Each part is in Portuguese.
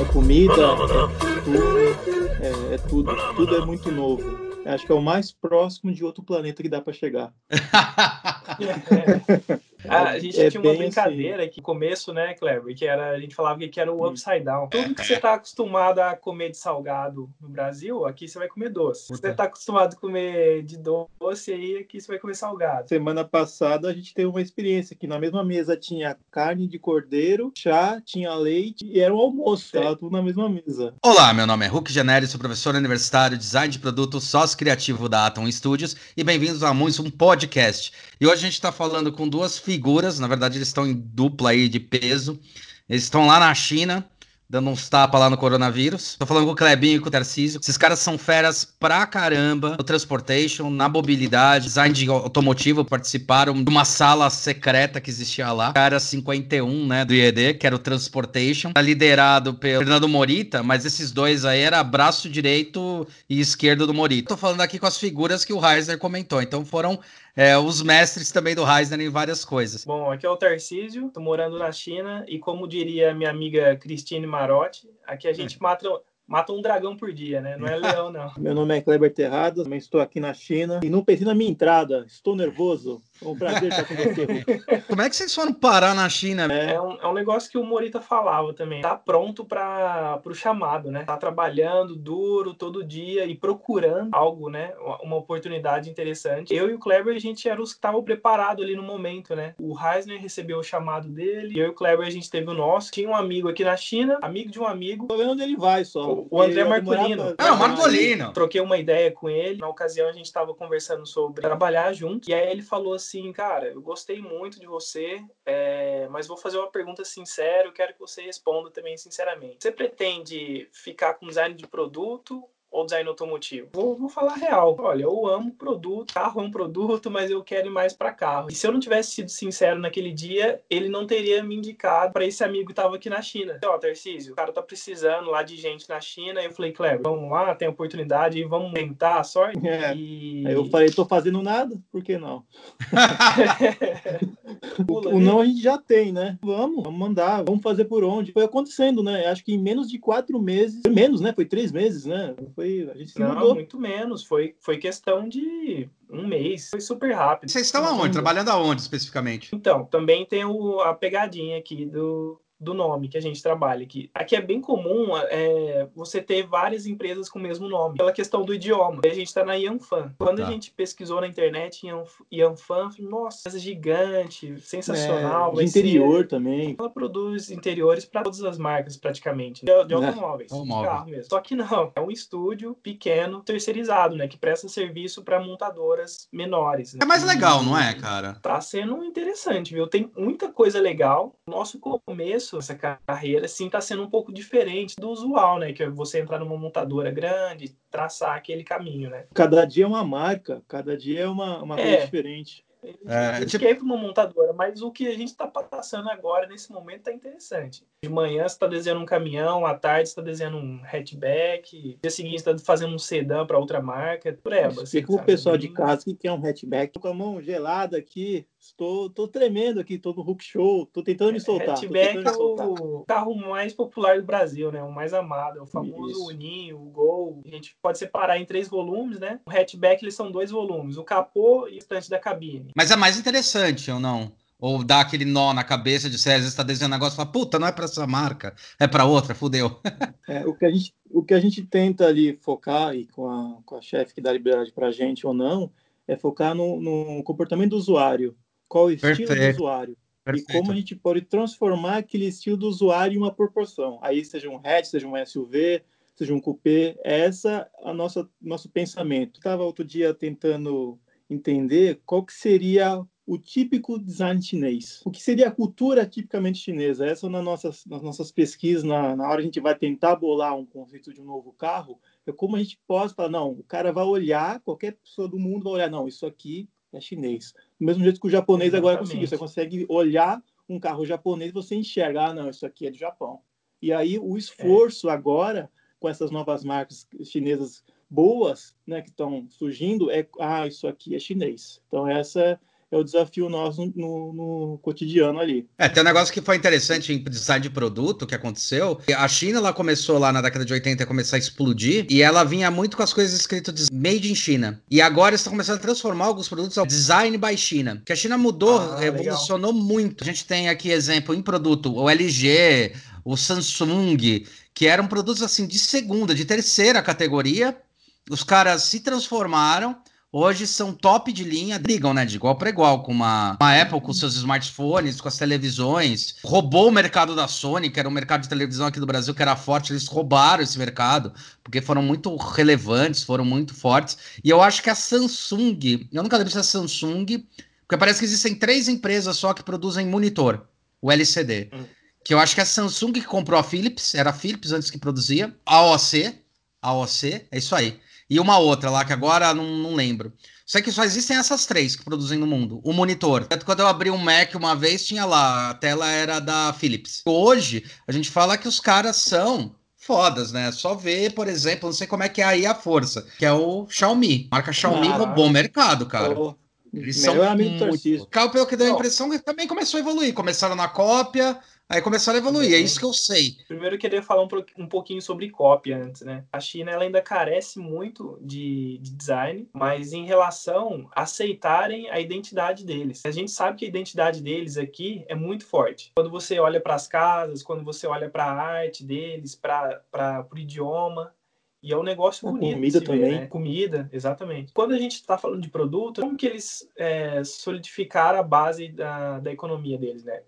É comida, é tudo, é, é tudo, tudo é muito novo. Acho que é o mais próximo de outro planeta que dá para chegar. Ah, a gente é tinha uma brincadeira assim. que no começo, né, Kleber, que era a gente falava que era o upside down. Tudo que você está acostumado a comer de salgado no Brasil, aqui você vai comer doce. Se você está acostumado a comer de doce, aí aqui você vai comer salgado. Semana passada a gente teve uma experiência que na mesma mesa tinha carne de cordeiro, chá, tinha leite e era um almoço, tava tudo na mesma mesa. Olá, meu nome é Hulk Janelli, sou professor universitário, design de produto, sócio criativo da Atom Studios e bem-vindos a mais um podcast. E hoje a gente está falando com duas figuras, na verdade eles estão em dupla aí de peso. Eles estão lá na China, dando uns tapas lá no coronavírus. Tô falando com o Clebinho e com o Tarcísio. Esses caras são feras pra caramba no transportation, na mobilidade, design de automotivo. Participaram de uma sala secreta que existia lá. Cara 51, né, do IED, que era o transportation. Tá liderado pelo Fernando Morita, mas esses dois aí era braço direito e esquerdo do Morita. Tô falando aqui com as figuras que o Heiser comentou. Então foram é, os mestres também do Heisner em várias coisas. Bom, aqui é o Tarcísio, tô morando na China e como diria minha amiga Cristine Marotti, aqui a gente mata mata um dragão por dia, né? Não é leão, não. Meu nome é Kleber Terrado, também estou aqui na China e não pensei na minha entrada. Estou nervoso. Um prazer estar com você, Como é que vocês foram parar na China? É, é, um, é um negócio que o Morita falava também. Tá pronto para o chamado, né? Tá trabalhando duro todo dia e procurando algo, né? Uma oportunidade interessante. Eu e o Kleber, a gente era os que estavam preparados ali no momento, né? O Heisner recebeu o chamado dele, eu e o Kleber, a gente teve o nosso. Tinha um amigo aqui na China, amigo de um amigo. Tô vendo onde ele vai só. O André Marcolino. Ah, o Marcolino. Troquei uma ideia com ele. Na ocasião, a gente estava conversando sobre trabalhar junto. E aí ele falou assim, assim, cara, eu gostei muito de você, é, mas vou fazer uma pergunta sincera, eu quero que você responda também sinceramente. Você pretende ficar com design de produto ou design automotivo? Vou, vou falar real. Olha, eu amo produto, carro é um produto, mas eu quero ir mais para carro. E se eu não tivesse sido sincero naquele dia, ele não teria me indicado para esse amigo que estava aqui na China. Ó, Tarcísio, o cara tá precisando lá de gente na China. Eu falei, Kleber, vamos lá, tem oportunidade, vamos tentar a sorte. É. E... Aí eu falei, tô fazendo nada, por que não? o, o não a gente já tem, né? Vamos, vamos mandar, vamos fazer por onde. Foi acontecendo, né? Acho que em menos de quatro meses, menos, né? Foi três meses, né? Foi, a gente se Não, mudou. muito menos. Foi, foi questão de um mês. Foi super rápido. Vocês estão aonde? Trabalhando aonde especificamente? Então, também tem o, a pegadinha aqui do, do nome que a gente trabalha aqui. Aqui é bem comum é, você ter várias empresas com o mesmo nome, pela questão do idioma. A gente está na Yanfan. Quando tá. a gente pesquisou na internet Yanfan, nossa, essa gigante, sensacional. É, interior ser... também. Ela produz interiores para todas as marcas, praticamente, de, de é, automóveis, é, de carro mesmo. Só que não, é um estúdio pequeno, terceirizado, né, que presta serviço para montadoras menores. Né? É mais legal, não é, cara? Tá sendo interessante, viu? Tem muita coisa legal. Nosso começo começo, essa carreira, assim, está sendo um pouco diferente do usual, né? Que é você entrar numa montadora grande, traçar aquele caminho, né? Cada dia é uma marca, cada dia é uma, uma é. coisa diferente. É, a gente tipo... quer ir para uma montadora, mas o que a gente está passando agora, nesse momento, está interessante. De manhã você está desenhando um caminhão, à tarde você está desenhando um hatchback, dia seguinte está fazendo um sedã para outra marca, tureba. Assim, Fica o pessoal de casa que quer um hatchback com a mão gelada aqui, Estou, estou tremendo aqui, estou no Hulk Show, estou tentando me soltar. Hatchback é o carro mais popular do Brasil, né? O mais amado, é o famoso Isso. Uninho, o Gol. A gente pode separar em três volumes, né? O hatchback, eles são dois volumes, o capô e o estante da cabine. Mas é mais interessante, ou não? Ou dá aquele nó na cabeça de vezes está desenhando um negócio e fala, puta, não é para essa marca, é para outra, fudeu. é, o, que a gente, o que a gente tenta ali focar, e com a, com a chefe que dá liberdade para a gente ou não, é focar no, no comportamento do usuário qual o estilo Perfeito. do usuário. Perfeito. E como a gente pode transformar aquele estilo do usuário em uma proporção. Aí seja um hatch, seja um SUV, seja um coupé, essa é a nossa nosso pensamento. Estava outro dia tentando entender qual que seria o típico design chinês. O que seria a cultura tipicamente chinesa? Essa nas nossas, nas nossas pesquisas, na, na hora a gente vai tentar bolar um conceito de um novo carro, é como a gente pode falar, não, o cara vai olhar, qualquer pessoa do mundo vai olhar, não, isso aqui é chinês. Do mesmo jeito que o japonês Exatamente. agora conseguiu. Você consegue olhar um carro japonês e você enxergar, ah, não, isso aqui é do Japão. E aí o esforço é. agora, com essas novas marcas chinesas boas, né, que estão surgindo, é, ah, isso aqui é chinês. Então essa é o desafio nosso no, no, cotidiano ali. É, tem um negócio que foi interessante em design de produto que aconteceu. A China ela começou lá na década de 80 a começar a explodir e ela vinha muito com as coisas escritas Made in China. E agora está começando a transformar alguns produtos ao Design by China. Que a China mudou, ah, revolucionou legal. muito. A gente tem aqui exemplo em produto, o LG, o Samsung, que eram produtos assim de segunda, de terceira categoria. Os caras se transformaram hoje são top de linha, brigam, né, de igual para igual com uma, uma Apple com seus smartphones, com as televisões, roubou o mercado da Sony, que era um mercado de televisão aqui do Brasil que era forte, eles roubaram esse mercado, porque foram muito relevantes, foram muito fortes. E eu acho que a Samsung, eu nunca lembro se é a Samsung, porque parece que existem três empresas só que produzem monitor, o LCD. Hum. Que eu acho que é a Samsung que comprou a Philips, era a Philips antes que produzia, a OC, a OC, é isso aí e uma outra lá que agora não, não lembro. Sei que só existem essas três que produzem no mundo. O monitor. Quando eu abri um Mac uma vez, tinha lá, a tela era da Philips. Hoje, a gente fala que os caras são fodas, né? Só ver, por exemplo, não sei como é que é aí a força, que é o Xiaomi. A marca Xiaomi Caraca. roubou o mercado, cara. Oh. Eles são muito... Pelo que deu a impressão que também começou a evoluir. Começaram na cópia, Aí começaram a evoluir, é isso que eu sei. Primeiro eu queria falar um, um pouquinho sobre cópia antes, né? A China ela ainda carece muito de, de, design, mas em relação a aceitarem a identidade deles. A gente sabe que a identidade deles aqui é muito forte. Quando você olha para as casas, quando você olha para a arte deles, para o idioma, e é um negócio bonito. Comida também. né? Comida, exatamente. Quando a gente está falando de produto, como que eles é, solidificaram a base da, da economia deles, né?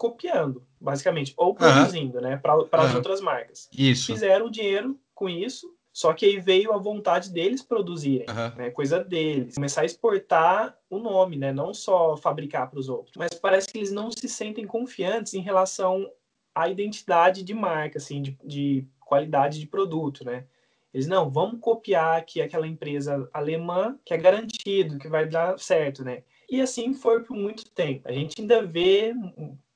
Copiando, basicamente, ou produzindo, uhum. né, para uhum. as outras marcas. Isso. Fizeram dinheiro com isso, só que aí veio a vontade deles produzirem, uhum. né, coisa deles, começar a exportar o nome, né, não só fabricar para os outros. Mas parece que eles não se sentem confiantes em relação à identidade de marca, assim, de, de qualidade de produto, né. Eles, não, vamos copiar aqui aquela empresa alemã que é garantido, que vai dar certo, né? E assim foi por muito tempo. A gente ainda vê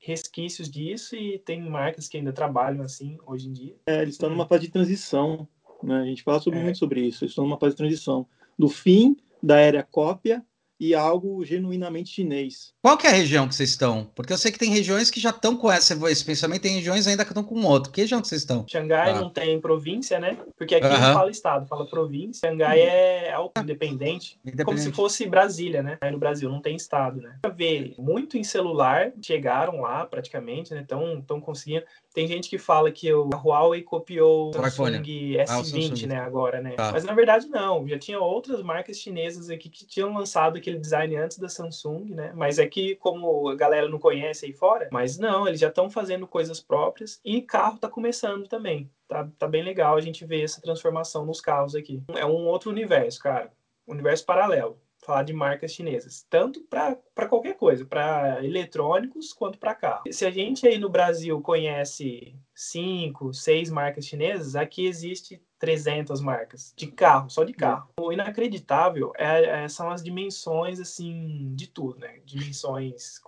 resquícios disso e tem marcas que ainda trabalham assim hoje em dia. É, eles estão numa fase de transição, né? A gente fala sobre, é. muito sobre isso. Eles estão numa fase de transição do fim da era cópia e algo genuinamente chinês. Qual que é a região que vocês estão? Porque eu sei que tem regiões que já estão com esse, esse pensamento, tem regiões ainda que estão com outro. Que região que vocês estão? Xangai ah. não tem província, né? Porque aqui uh -huh. não fala estado, fala província. Xangai é auto-independente, independente. como se fosse Brasília, né? Aí no Brasil não tem estado, né? Pra ver muito em celular, chegaram lá praticamente, né? Estão conseguindo. Tem gente que fala que o Huawei copiou o Samsung S20, ah, o Samsung. né, agora, né? Tá. Mas na verdade não, já tinha outras marcas chinesas aqui que tinham lançado aquele design antes da Samsung, né? Mas é que como a galera não conhece aí fora, mas não, eles já estão fazendo coisas próprias e carro está começando também. Tá, tá bem legal a gente ver essa transformação nos carros aqui. É um outro universo, cara. Universo paralelo falar de marcas chinesas, tanto para qualquer coisa, para eletrônicos quanto para carro. Se a gente aí no Brasil conhece cinco, seis marcas chinesas, aqui existe 300 marcas de carro, só de é. carro. O inacreditável é, é, são as dimensões assim de tudo, né? Dimensões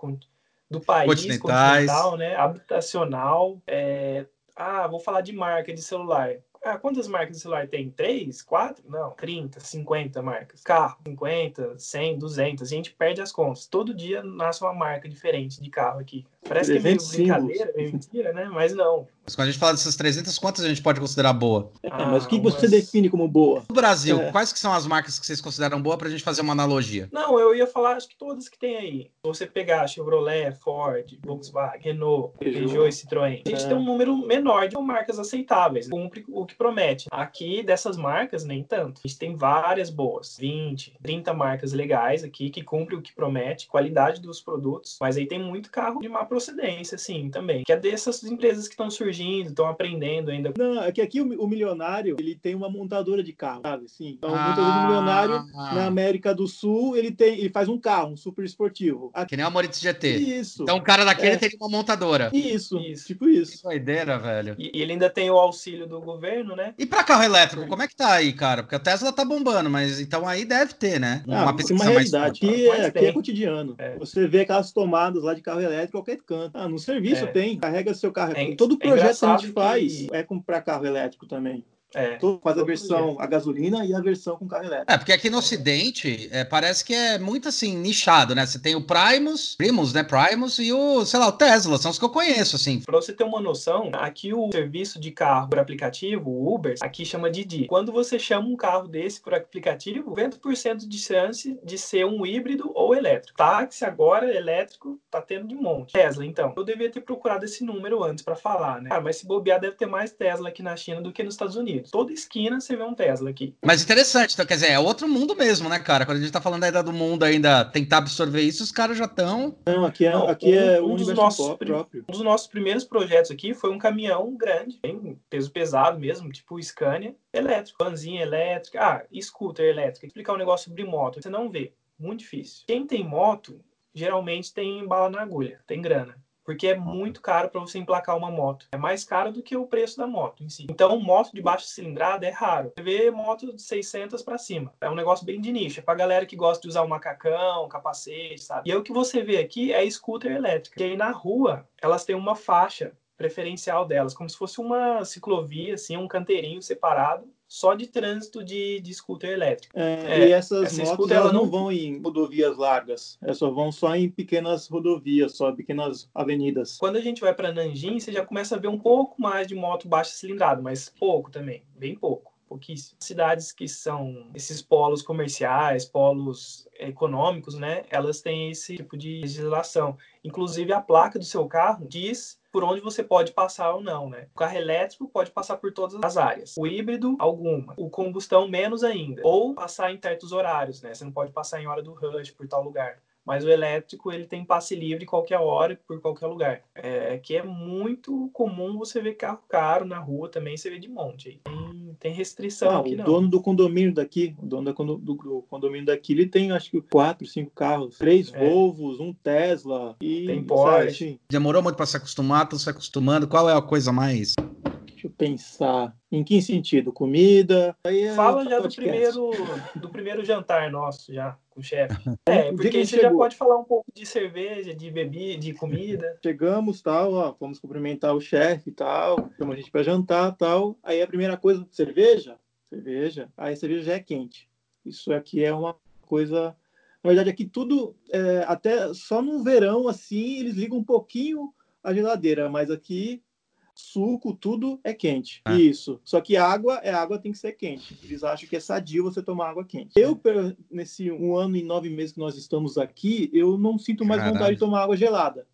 do país continental, né? Habitacional. É... Ah, vou falar de marca de celular. Ah, quantas marcas de celular tem? Três? Quatro? Não, 30, 50 marcas. Carro, 50, 100, 200. A gente perde as contas. Todo dia nasce uma marca diferente de carro aqui. Parece que é meio brincadeira, meio mentira, né? Mas não. Mas quando a gente fala dessas 300, quantas a gente pode considerar boa? É, ah, mas o que você define como boa? No Brasil, é. quais que são as marcas que vocês consideram boa para a gente fazer uma analogia? Não, eu ia falar, acho que todas que tem aí. Se você pegar Chevrolet, Ford, Volkswagen, Renault, Peugeot e Citroën, a gente é. tem um número menor de marcas aceitáveis. Cumpre o que promete. Aqui, dessas marcas, nem tanto. A gente tem várias boas. 20, 30 marcas legais aqui que cumprem o que promete, qualidade dos produtos. Mas aí tem muito carro de má procedência, assim, também. Que é dessas empresas que estão surgindo, estão aprendendo ainda. Não, é que aqui o, o, milionário, ele tem uma montadora de carro, sabe? Sim. Então, ah, muitas vezes o milionário, ah, na América do Sul, ele tem, ele faz um carro, um super esportivo. Aqui, que nem o Moritz GT. Isso. Então, o cara daquele é. teria uma montadora. Isso, isso. tipo isso. Que doideira, velho. E, e, ele ainda tem o auxílio do governo, né? E para carro elétrico, como é que tá aí, cara? Porque a Tesla tá bombando, mas então aí deve ter, né? Ah, uma pesquisa uma realidade. Aqui, é, aqui é cotidiano. É. Você vê aquelas tomadas lá de carro elétrico qualquer canto. Ah, no serviço é. tem. Carrega seu carro. É, Todo é projeto que a gente faz é para carro elétrico também. É, faz a versão a gasolina e a versão com carro elétrico. É, porque aqui no Ocidente é, parece que é muito assim, nichado, né? Você tem o Primus, Primus, né? Primus e o, sei lá, o Tesla, são os que eu conheço, assim. Pra você ter uma noção, aqui o serviço de carro por aplicativo, o Uber, aqui chama Didi. Quando você chama um carro desse por aplicativo, 90% de chance de ser um híbrido ou elétrico. Táxi agora, elétrico, tá tendo de monte. Tesla, então. Eu devia ter procurado esse número antes para falar, né? Ah, mas se bobear, deve ter mais Tesla aqui na China do que nos Estados Unidos. Toda esquina você vê um Tesla aqui. Mas interessante, então, quer dizer, é outro mundo mesmo, né, cara? Quando a gente tá falando ainda do mundo ainda tentar absorver isso, os caras já estão. Não, aqui é, Não, aqui um, é um, dos nossos próprio. Um dos nossos primeiros projetos aqui foi um caminhão grande, bem peso pesado mesmo, tipo Scania, elétrico, vanzinha elétrica, ah, scooter elétrico. Explicar um negócio sobre moto, você não vê. Muito difícil. Quem tem moto, geralmente tem bala na agulha, tem grana porque é muito caro para você emplacar uma moto. É mais caro do que o preço da moto em si. Então, moto de baixa cilindrada é raro. Você vê moto de 600 para cima. É um negócio bem de nicho. É para galera que gosta de usar o macacão, capacete, sabe? E aí, o que você vê aqui é scooter elétrica. E aí na rua, elas têm uma faixa preferencial delas, como se fosse uma ciclovia, assim, um canteirinho separado só de trânsito de, de scooter elétrico. É, é, e essas essa motos scooter, elas não vão em rodovias largas, elas só vão só em pequenas rodovias, só pequenas avenidas. Quando a gente vai para Nanjing, você já começa a ver um pouco mais de moto baixa cilindrada, mas pouco também, bem pouco. Pouquíssimo. Cidades que são esses polos comerciais, polos econômicos, né? Elas têm esse tipo de legislação. Inclusive, a placa do seu carro diz por onde você pode passar ou não, né? O carro elétrico pode passar por todas as áreas. O híbrido, alguma. O combustão, menos ainda. Ou passar em certos horários, né? Você não pode passar em hora do rush por tal lugar. Mas o elétrico, ele tem passe livre qualquer hora, por qualquer lugar. É, que é muito comum você ver carro caro na rua também, você vê de monte. Tem, tem restrição ah, aqui, o não. O dono do condomínio daqui, o dono do, do, condomínio daqui, ele tem acho que quatro, cinco carros, três é. Volvos, um Tesla e... Tem Porsche. Assim. Demorou muito para se acostumar, tô se acostumando. Qual é a coisa mais Deixa eu pensar. Em que sentido? Comida? É Fala já do primeiro, do primeiro jantar nosso, já, com o chefe. É, porque você já pode falar um pouco de cerveja, de bebida, de comida. Chegamos, tal, ó, fomos cumprimentar o chefe e tal, chamamos a gente para jantar tal. Aí a primeira coisa, cerveja? Cerveja. Aí a cerveja já é quente. Isso aqui é uma coisa. Na verdade, aqui tudo, é, até só no verão, assim, eles ligam um pouquinho a geladeira, mas aqui suco, tudo é quente. Ah. Isso. Só que água, é água tem que ser quente. Eles acham que é sadio você tomar água quente. Eu, nesse um ano e nove meses que nós estamos aqui, eu não sinto mais Caralho. vontade de tomar água gelada.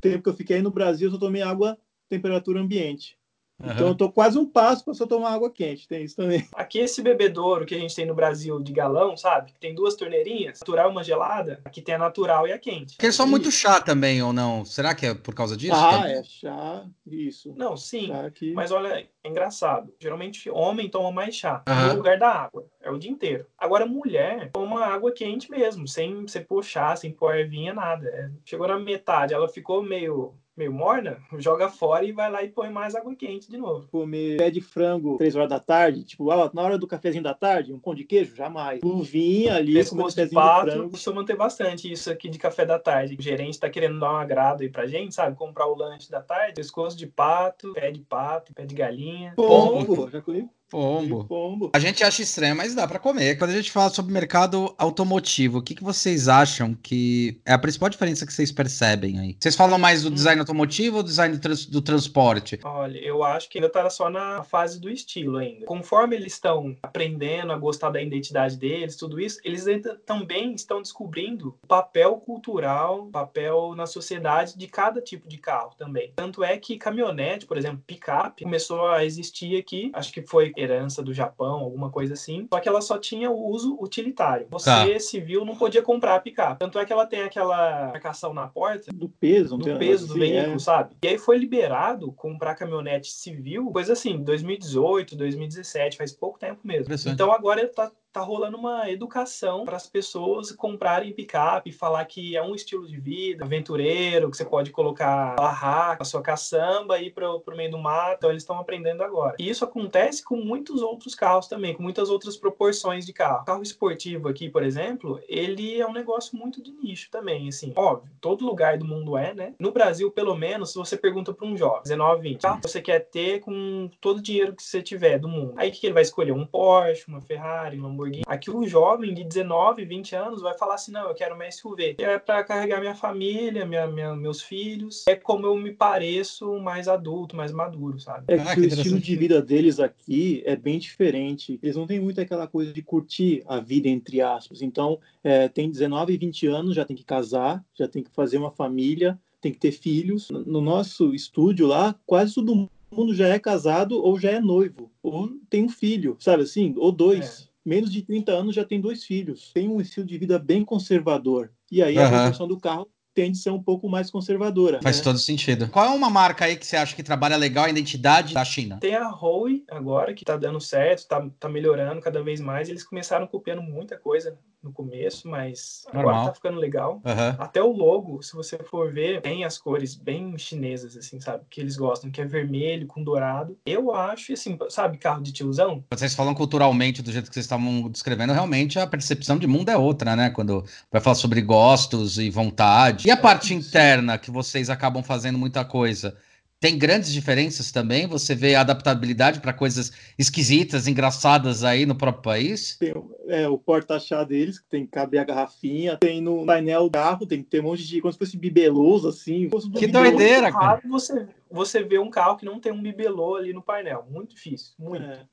Tempo que eu fiquei aí no Brasil, eu só tomei água temperatura ambiente. Uhum. Então eu tô quase um passo para só tomar água quente, tem isso também. Aqui esse bebedouro que a gente tem no Brasil de galão, sabe? Que tem duas torneirinhas, natural e uma gelada. Aqui tem a natural e a quente. Porque eles são muito chá também, ou não? Será que é por causa disso? Ah, é chá, isso. Não, sim. Aqui... Mas olha, é engraçado. Geralmente homem toma mais chá uhum. no lugar da água. É o dia inteiro. Agora mulher toma água quente mesmo, sem você chá, sem pôr ervinha, nada. É, chegou na metade, ela ficou meio meio morna, joga fora e vai lá e põe mais água quente de novo. Comer pé de frango três horas da tarde, tipo, ah, na hora do cafezinho da tarde, um pão de queijo, jamais. Luvinha ali, pescoço de pato, costuma ter bastante isso aqui de café da tarde. O gerente tá querendo dar um agrado aí pra gente, sabe? Comprar o lanche da tarde, pescoço de pato, pé de pato, pé de galinha. Pombo, já comi Pombo. Pombo. A gente acha estranho, mas dá para comer. Quando a gente fala sobre mercado automotivo, o que, que vocês acham que é a principal diferença que vocês percebem aí? Vocês falam mais do design automotivo ou do design do, trans, do transporte? Olha, eu acho que ainda tá só na fase do estilo ainda. Conforme eles estão aprendendo a gostar da identidade deles, tudo isso, eles ainda também estão descobrindo o papel cultural, o papel na sociedade de cada tipo de carro também. Tanto é que caminhonete, por exemplo, picape, começou a existir aqui, acho que foi herança do Japão, alguma coisa assim. Só que ela só tinha o uso utilitário. Você, tá. civil, não podia comprar a picape. Tanto é que ela tem aquela marcação na porta do peso, do peso do veículo, é. sabe? E aí foi liberado comprar caminhonete civil, coisa assim, 2018, 2017, faz pouco tempo mesmo. Então agora tá tá rolando uma educação para as pessoas comprarem picape, falar que é um estilo de vida aventureiro, que você pode colocar barraca, a sua caçamba e ir para o meio do mato. Então eles estão aprendendo agora. E isso acontece com muitos outros carros também, com muitas outras proporções de carro. O carro esportivo aqui, por exemplo, ele é um negócio muito de nicho também, assim. Óbvio, todo lugar do mundo é, né? No Brasil, pelo menos, se você pergunta para um jovem, 19, 20, ah, você quer ter com todo o dinheiro que você tiver do mundo. Aí o que ele vai escolher? Um Porsche, uma Ferrari, um Lamborghini. Aqui o jovem de 19, 20 anos vai falar assim: não, eu quero uma SUV. É para carregar minha família, minha, minha, meus filhos. É como eu me pareço mais adulto, mais maduro, sabe? É que, ah, que o estilo de vida deles aqui é bem diferente. Eles não têm muito aquela coisa de curtir a vida, entre aspas. Então, é, tem 19, 20 anos, já tem que casar, já tem que fazer uma família, tem que ter filhos. No nosso estúdio lá, quase todo mundo já é casado ou já é noivo, ou tem um filho, sabe assim? Ou dois. É. Menos de 30 anos já tem dois filhos. Tem um estilo de vida bem conservador. E aí a construção do carro tende a ser um pouco mais conservadora. Faz né? todo sentido. Qual é uma marca aí que você acha que trabalha legal a identidade da China? Tem a Huawei agora, que tá dando certo, tá, tá melhorando cada vez mais. Eles começaram copiando muita coisa no começo, mas Normal. agora tá ficando legal. Uhum. Até o logo, se você for ver, tem as cores bem chinesas, assim, sabe? Que eles gostam, que é vermelho com dourado. Eu acho, assim, sabe, carro de tiozão? Vocês falam culturalmente do jeito que vocês estavam descrevendo, realmente a percepção de mundo é outra, né? Quando vai falar sobre gostos e vontade. E a é, parte interna, que vocês acabam fazendo muita coisa tem grandes diferenças também? Você vê adaptabilidade para coisas esquisitas, engraçadas aí no próprio país? Tem é, o porta-chá deles, que tem que caber a garrafinha. Tem no painel do carro, tem que ter um monte de. como se fosse bibeloso, assim. Que doideira, cara. Você, você vê um carro que não tem um bibelô ali no painel. Muito difícil, muito. É.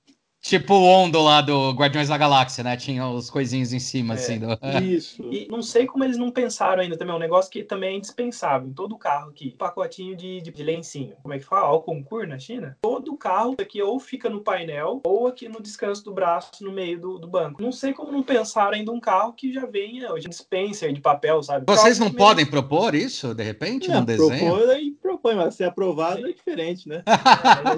Tipo o Ondo lá do Guardiões da Galáxia, né? Tinha os coisinhos em cima, é, assim. Do... Isso. E não sei como eles não pensaram ainda também. É um negócio que também é indispensável em todo carro aqui. Pacotinho de, de, de lencinho. Como é que fala? Ao concurso na China? Todo carro aqui ou fica no painel ou aqui no descanso do braço, no meio do, do banco. Não sei como não pensaram ainda um carro que já venha hoje, dispenser de papel, sabe? Vocês não podem mesmo... propor isso, de repente, é, num desenho? Propor e propõe, mas ser aprovado é diferente, né?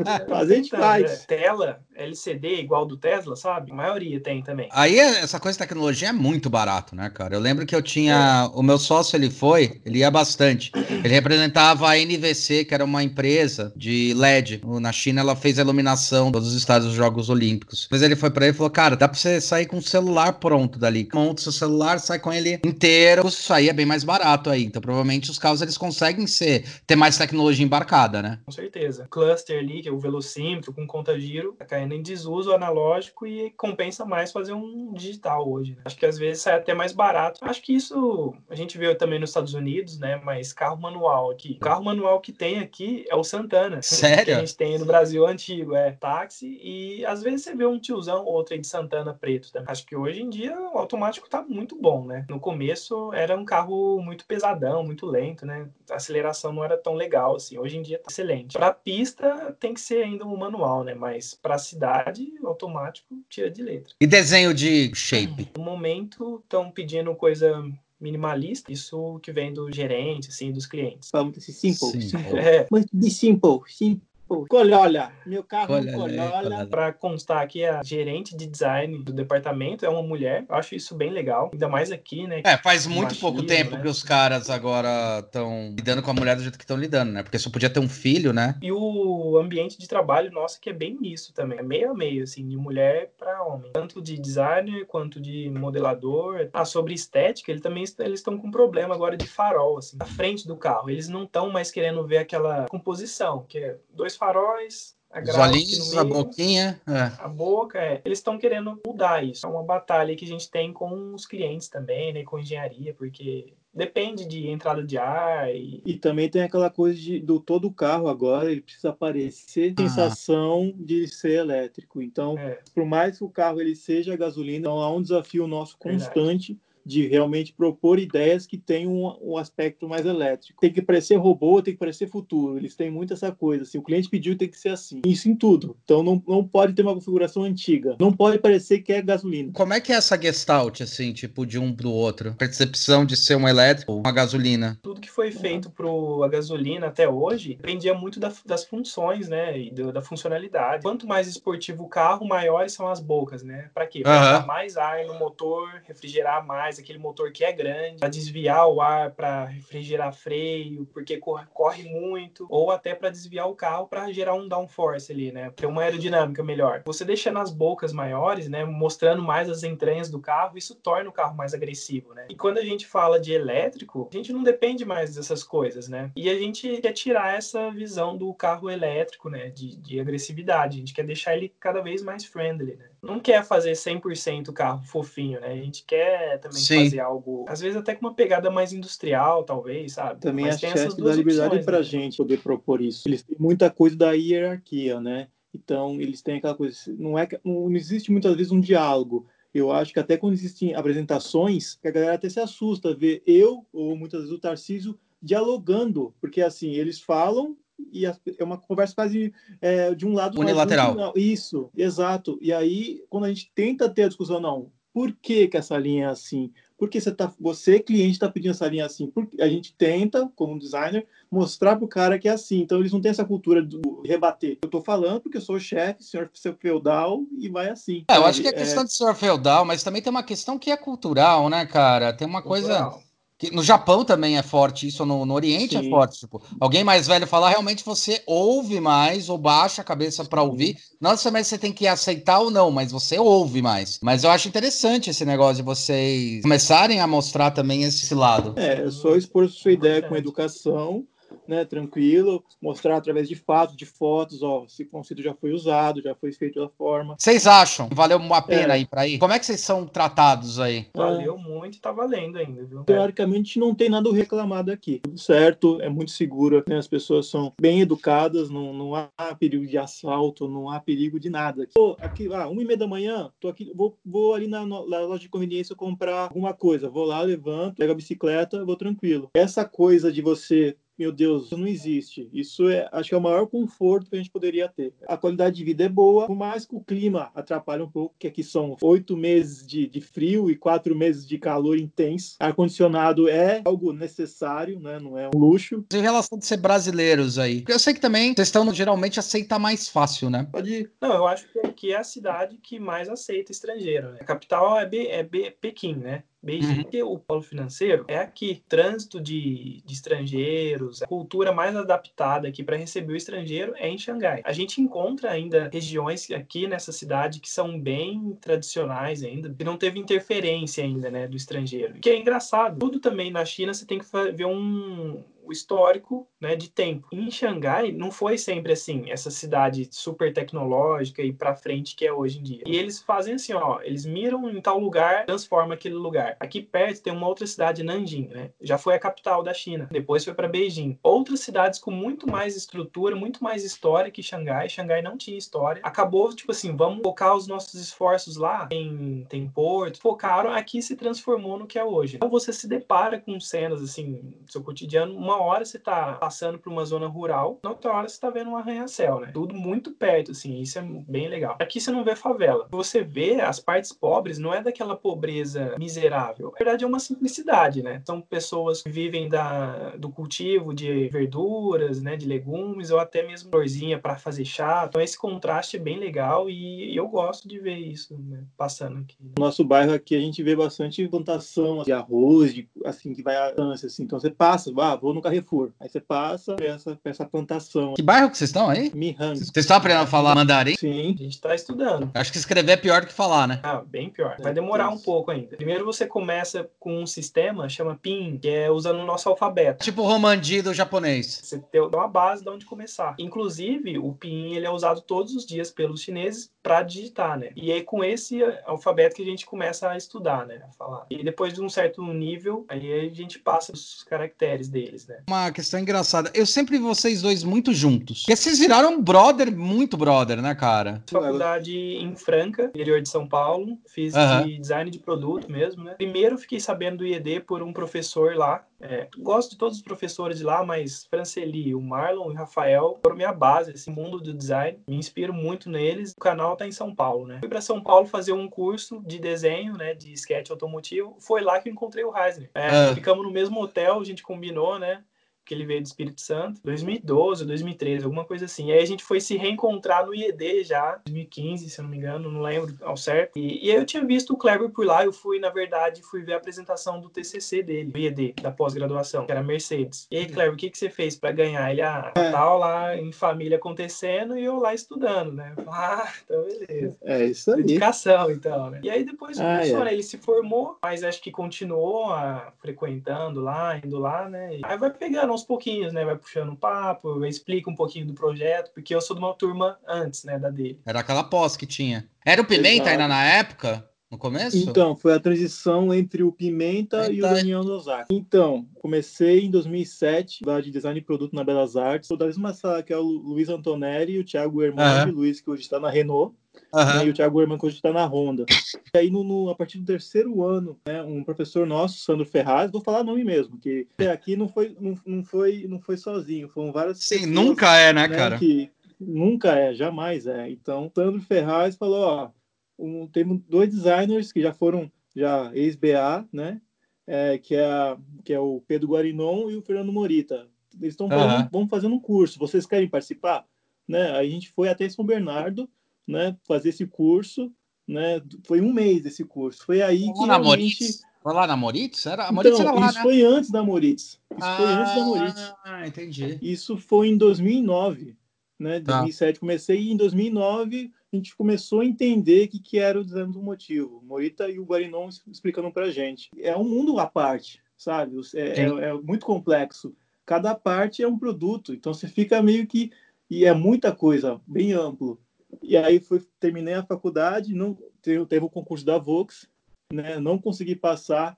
É, Fazer a gente faz. Tela LCD igual do Tesla, sabe? A maioria tem também. Aí essa coisa de tecnologia é muito barato, né, cara? Eu lembro que eu tinha. É. O meu sócio, ele foi, ele ia bastante. Ele representava a NVC, que era uma empresa de LED. Na China, ela fez a iluminação de todos os estados dos Jogos Olímpicos. Mas ele foi para ele e falou: Cara, dá pra você sair com o celular pronto dali. Monta o seu celular, sai com ele inteiro. Isso aí é bem mais barato aí. Então, provavelmente, os carros eles conseguem ser, ter mais tecnologia embarcada, né? Com certeza. Cluster ali, que é o velocímetro com conta-giro, tá caindo em desuso, analógico e compensa mais fazer um digital hoje. Né? Acho que às vezes sai até mais barato. Acho que isso a gente vê também nos Estados Unidos, né? Mas carro manual aqui. O carro manual que tem aqui é o Santana. Sério? Que a gente tem no Brasil antigo, é táxi. E às vezes você vê um tiozão ou outro aí de Santana preto também. Acho que hoje em dia o automático tá muito bom, né? No começo era um carro muito pesadão, muito lento, né? A aceleração não era tão legal assim. Hoje em dia tá excelente. Para pista tem que ser ainda um manual, né? Mas para cidade, automático tira de letra. E desenho de shape? No momento estão pedindo coisa minimalista, isso que vem do gerente, assim, dos clientes. Vamos, simple, simple. É. Muito de simple, simple. Colola, meu carro Colola. Colola. Para constar aqui, a gerente de design do departamento é uma mulher. Eu acho isso bem legal, ainda mais aqui, né? É, faz muito machismo, pouco tempo né? que os caras agora estão lidando com a mulher do jeito que estão lidando, né? Porque só podia ter um filho, né? E o ambiente de trabalho nosso que é bem nisso também. É meio a meio, assim, de mulher para homem. Tanto de designer quanto de modelador. Ah, sobre estética, eles também eles estão com problema agora de farol, assim, na frente do carro. Eles não estão mais querendo ver aquela composição, que é dois faróis, a Os olhinhos, meio, a boquinha. É. A boca, é. Eles estão querendo mudar isso. É uma batalha que a gente tem com os clientes também, né? Com engenharia, porque depende de entrada de ar. E, e também tem aquela coisa de, do todo carro agora, ele precisa aparecer ah. sensação de ser elétrico. Então, é. por mais que o carro ele seja gasolina, então há um desafio nosso constante. Verdade de realmente propor ideias que tenham um, um, aspecto mais elétrico. Tem que parecer robô, tem que parecer futuro. Eles têm muito essa coisa. Assim, o cliente pediu, tem que ser assim. Isso em tudo. Então não, não pode ter uma configuração antiga. Não pode parecer que é gasolina. Como é que é essa gestalt, assim, tipo, de um pro outro? Percepção de ser um elétrico ou uma gasolina? Tudo que foi feito pro a gasolina até hoje dependia muito da, das funções, né? E do, da funcionalidade. Quanto mais esportivo o carro, maiores são as bocas, né? Para quê? Para uhum. mais ar no motor, refrigerar mais aquele motor que é grande, para desviar o ar, para refrigerar freio, porque corre, corre muito, ou até para desviar o carro para gerar um downforce ali, né? Ter uma aerodinâmica melhor. Você deixando as bocas maiores, né? Mostrando mais as entranhas do carro, isso torna o carro mais agressivo, né? E quando a gente fala de elétrico, a gente não depende mais dessas coisas, né? E a gente quer tirar essa visão do carro elétrico, né? De, de agressividade. A gente quer deixar ele cada vez mais friendly, né? Não quer fazer 100% carro fofinho, né? A gente quer também Sim. fazer algo, às vezes até com uma pegada mais industrial, talvez, sabe? Também Mas a dá liberdade para a né? gente poder propor isso. Eles têm muita coisa da hierarquia, né? Então, eles têm aquela coisa, não é não existe muitas vezes um diálogo. Eu acho que até quando existem apresentações, a galera até se assusta ver eu ou muitas vezes o Tarcísio dialogando, porque assim, eles falam e é uma conversa quase é, de um lado unilateral. Isso, exato. E aí, quando a gente tenta ter a discussão, não, por que, que essa linha é assim? Porque você, tá, você cliente, está pedindo essa linha assim? Porque a gente tenta, como designer, mostrar para o cara que é assim. Então, eles não têm essa cultura de rebater. Eu estou falando porque eu sou o chefe, senhor feudal, e vai assim. É, eu acho que é questão é... de senhor feudal, mas também tem uma questão que é cultural, né, cara? Tem uma cultural. coisa que no Japão também é forte, isso no, no Oriente é Sim. é forte. Tipo, alguém mais velho falar, realmente você ouve mais ou baixa a cabeça para ouvir. Não necessariamente você tem que aceitar ou não, mas você ouve mais. Mas eu acho interessante esse negócio de vocês começarem a mostrar também esse lado. É, é só expor sua ideia com educação né, tranquilo, mostrar através de fatos, de fotos, ó, esse conceito já foi usado, já foi feito da forma. Vocês acham? Valeu a pena é. ir para aí? Como é que vocês são tratados aí? Valeu é. muito e tá valendo ainda, viu? Teoricamente não tem nada reclamado aqui. Tudo certo, é muito seguro, né? as pessoas são bem educadas, não, não há perigo de assalto, não há perigo de nada. Tô aqui, ah, uma e meia da manhã, tô aqui, vou, vou ali na, na loja de conveniência comprar alguma coisa, vou lá, levanto, pego a bicicleta, vou tranquilo. Essa coisa de você meu Deus, isso não existe. Isso é, acho que é o maior conforto que a gente poderia ter. A qualidade de vida é boa, por mais que o clima atrapalhe um pouco, que aqui são oito meses de, de frio e quatro meses de calor intenso. Ar-condicionado é algo necessário, né? Não é um luxo. Em relação de ser brasileiros aí, eu sei que também vocês estão geralmente aceita mais fácil, né? Pode ir. Não, eu acho que aqui é a cidade que mais aceita estrangeiro. Né? A capital é, B, é B, Pequim, né? Beijing, uhum. o polo financeiro é aqui. Trânsito de, de estrangeiros, a cultura mais adaptada aqui para receber o estrangeiro é em Xangai. A gente encontra ainda regiões aqui nessa cidade que são bem tradicionais ainda, que não teve interferência ainda, né, do estrangeiro. Que é engraçado. Tudo também na China você tem que ver um histórico né, de tempo. Em Xangai não foi sempre assim, essa cidade super tecnológica e para frente que é hoje em dia. E eles fazem assim, ó, eles miram em tal lugar, transformam aquele lugar. Aqui perto tem uma outra cidade, Nanjing, né? Já foi a capital da China. Depois foi para Beijing. Outras cidades com muito mais estrutura, muito mais história que Xangai. Xangai não tinha história. Acabou tipo assim, vamos focar os nossos esforços lá. Tem tem porto. Focaram aqui se transformou no que é hoje. Então você se depara com cenas assim, do seu cotidiano, uma uma hora você tá passando por uma zona rural, na outra hora você tá vendo um arranha-céu, né? Tudo muito perto, assim, isso é bem legal. Aqui você não vê favela. Você vê as partes pobres, não é daquela pobreza miserável. Na verdade, é uma simplicidade, né? São pessoas que vivem da, do cultivo de verduras, né? De legumes, ou até mesmo florzinha para fazer chá. Então, esse contraste é bem legal e eu gosto de ver isso, né? Passando aqui. No nosso bairro aqui, a gente vê bastante plantação de arroz, de, assim, que vai a assim. Então, você passa, ah, vou no Carrefour. Aí você passa pra essa, essa plantação. Que bairro que vocês estão aí? Mihang. Vocês estão aprendendo a falar mandarim? Sim. A gente tá estudando. Acho que escrever é pior do que falar, né? Ah, bem pior. Vai demorar um pouco ainda. Primeiro você começa com um sistema, chama PIN, que é usando o nosso alfabeto. Tipo o Romandi do japonês. Você tem uma base de onde começar. Inclusive, o PIN ele é usado todos os dias pelos chineses para digitar, né? E é com esse alfabeto que a gente começa a estudar, né? A falar. E depois de um certo nível, aí a gente passa os caracteres deles, né? Uma questão engraçada. Eu sempre vi vocês dois muito juntos. Porque vocês viraram brother, muito brother, né, cara? Faculdade em Franca, interior de São Paulo. Fiz uhum. de design de produto mesmo, né? Primeiro fiquei sabendo do IED por um professor lá. É, gosto de todos os professores de lá, mas Franceli, o Marlon e o Rafael foram minha base, esse mundo do design. Me inspiro muito neles. O canal tá em São Paulo, né? Fui para São Paulo fazer um curso de desenho, né? De sketch automotivo. Foi lá que eu encontrei o Reisner. É, uhum. Ficamos no mesmo hotel, a gente combinou, né? Que ele veio do Espírito Santo, 2012, 2013, alguma coisa assim. E aí a gente foi se reencontrar no IED já, 2015, se eu não me engano, não lembro ao certo. E, e aí eu tinha visto o Kleber por lá, eu fui, na verdade, fui ver a apresentação do TCC dele, do IED, da pós-graduação, que era Mercedes. E aí, Kleber, o que, que você fez para ganhar? Ele, ah, é. tal lá em família acontecendo e eu lá estudando, né? Ah, então beleza. É isso aí. Dedicação, então, né? E aí depois ah, começou, é. Ele se formou, mas acho que continuou a, frequentando lá, indo lá, né? E aí vai pegando aos pouquinhos, né? Vai puxando um papo, explica um pouquinho do projeto, porque eu sou de uma turma antes, né, da dele. Era aquela pós que tinha. Era o Pimenta Exato. ainda na época? No começo? Então, foi a transição entre o Pimenta e o Daniel Nozaki. Então, comecei em 2007, lá de design de produto na Belas Artes. Sou da mesma sala que é o Luiz Antonelli e o Thiago Hermano uhum. Luiz, que hoje está na Renault. Uhum. Né, e o Thiago Herman, hoje está na Honda. E aí, no, no, a partir do terceiro ano, né, um professor nosso, Sandro Ferraz, vou falar nome mesmo, que aqui não foi, não, não foi, não foi sozinho, foram várias Sim, pessoas, nunca é, né, né cara? Que, nunca é, jamais é. Então, Sandro Ferraz falou, ó, um, temos dois designers que já foram já ex-BA, né? É, que, é a, que é o Pedro Guarinon e o Fernando Morita. Eles estão uhum. vão fazendo um curso. Vocês querem participar? Né? A gente foi até São Bernardo, né? Fazer esse curso, né? Foi um mês esse curso. Foi aí que na realmente... Foi lá na Moritz? Era, a Moritz então, era lá, isso né? foi antes da Moritz. Isso ah, foi antes da Moritz. Ah, entendi. Isso foi em 2009, né? Tá. 2007 comecei e em 2009 a gente começou a entender o que, que era o design do motivo. Morita e o Guarinon explicando para gente. É um mundo à parte, sabe? É, é, é, muito complexo. Cada parte é um produto, então você fica meio que e é muita coisa, bem amplo. E aí foi terminei a faculdade, não teve, teve o concurso da Vox, né? Não consegui passar,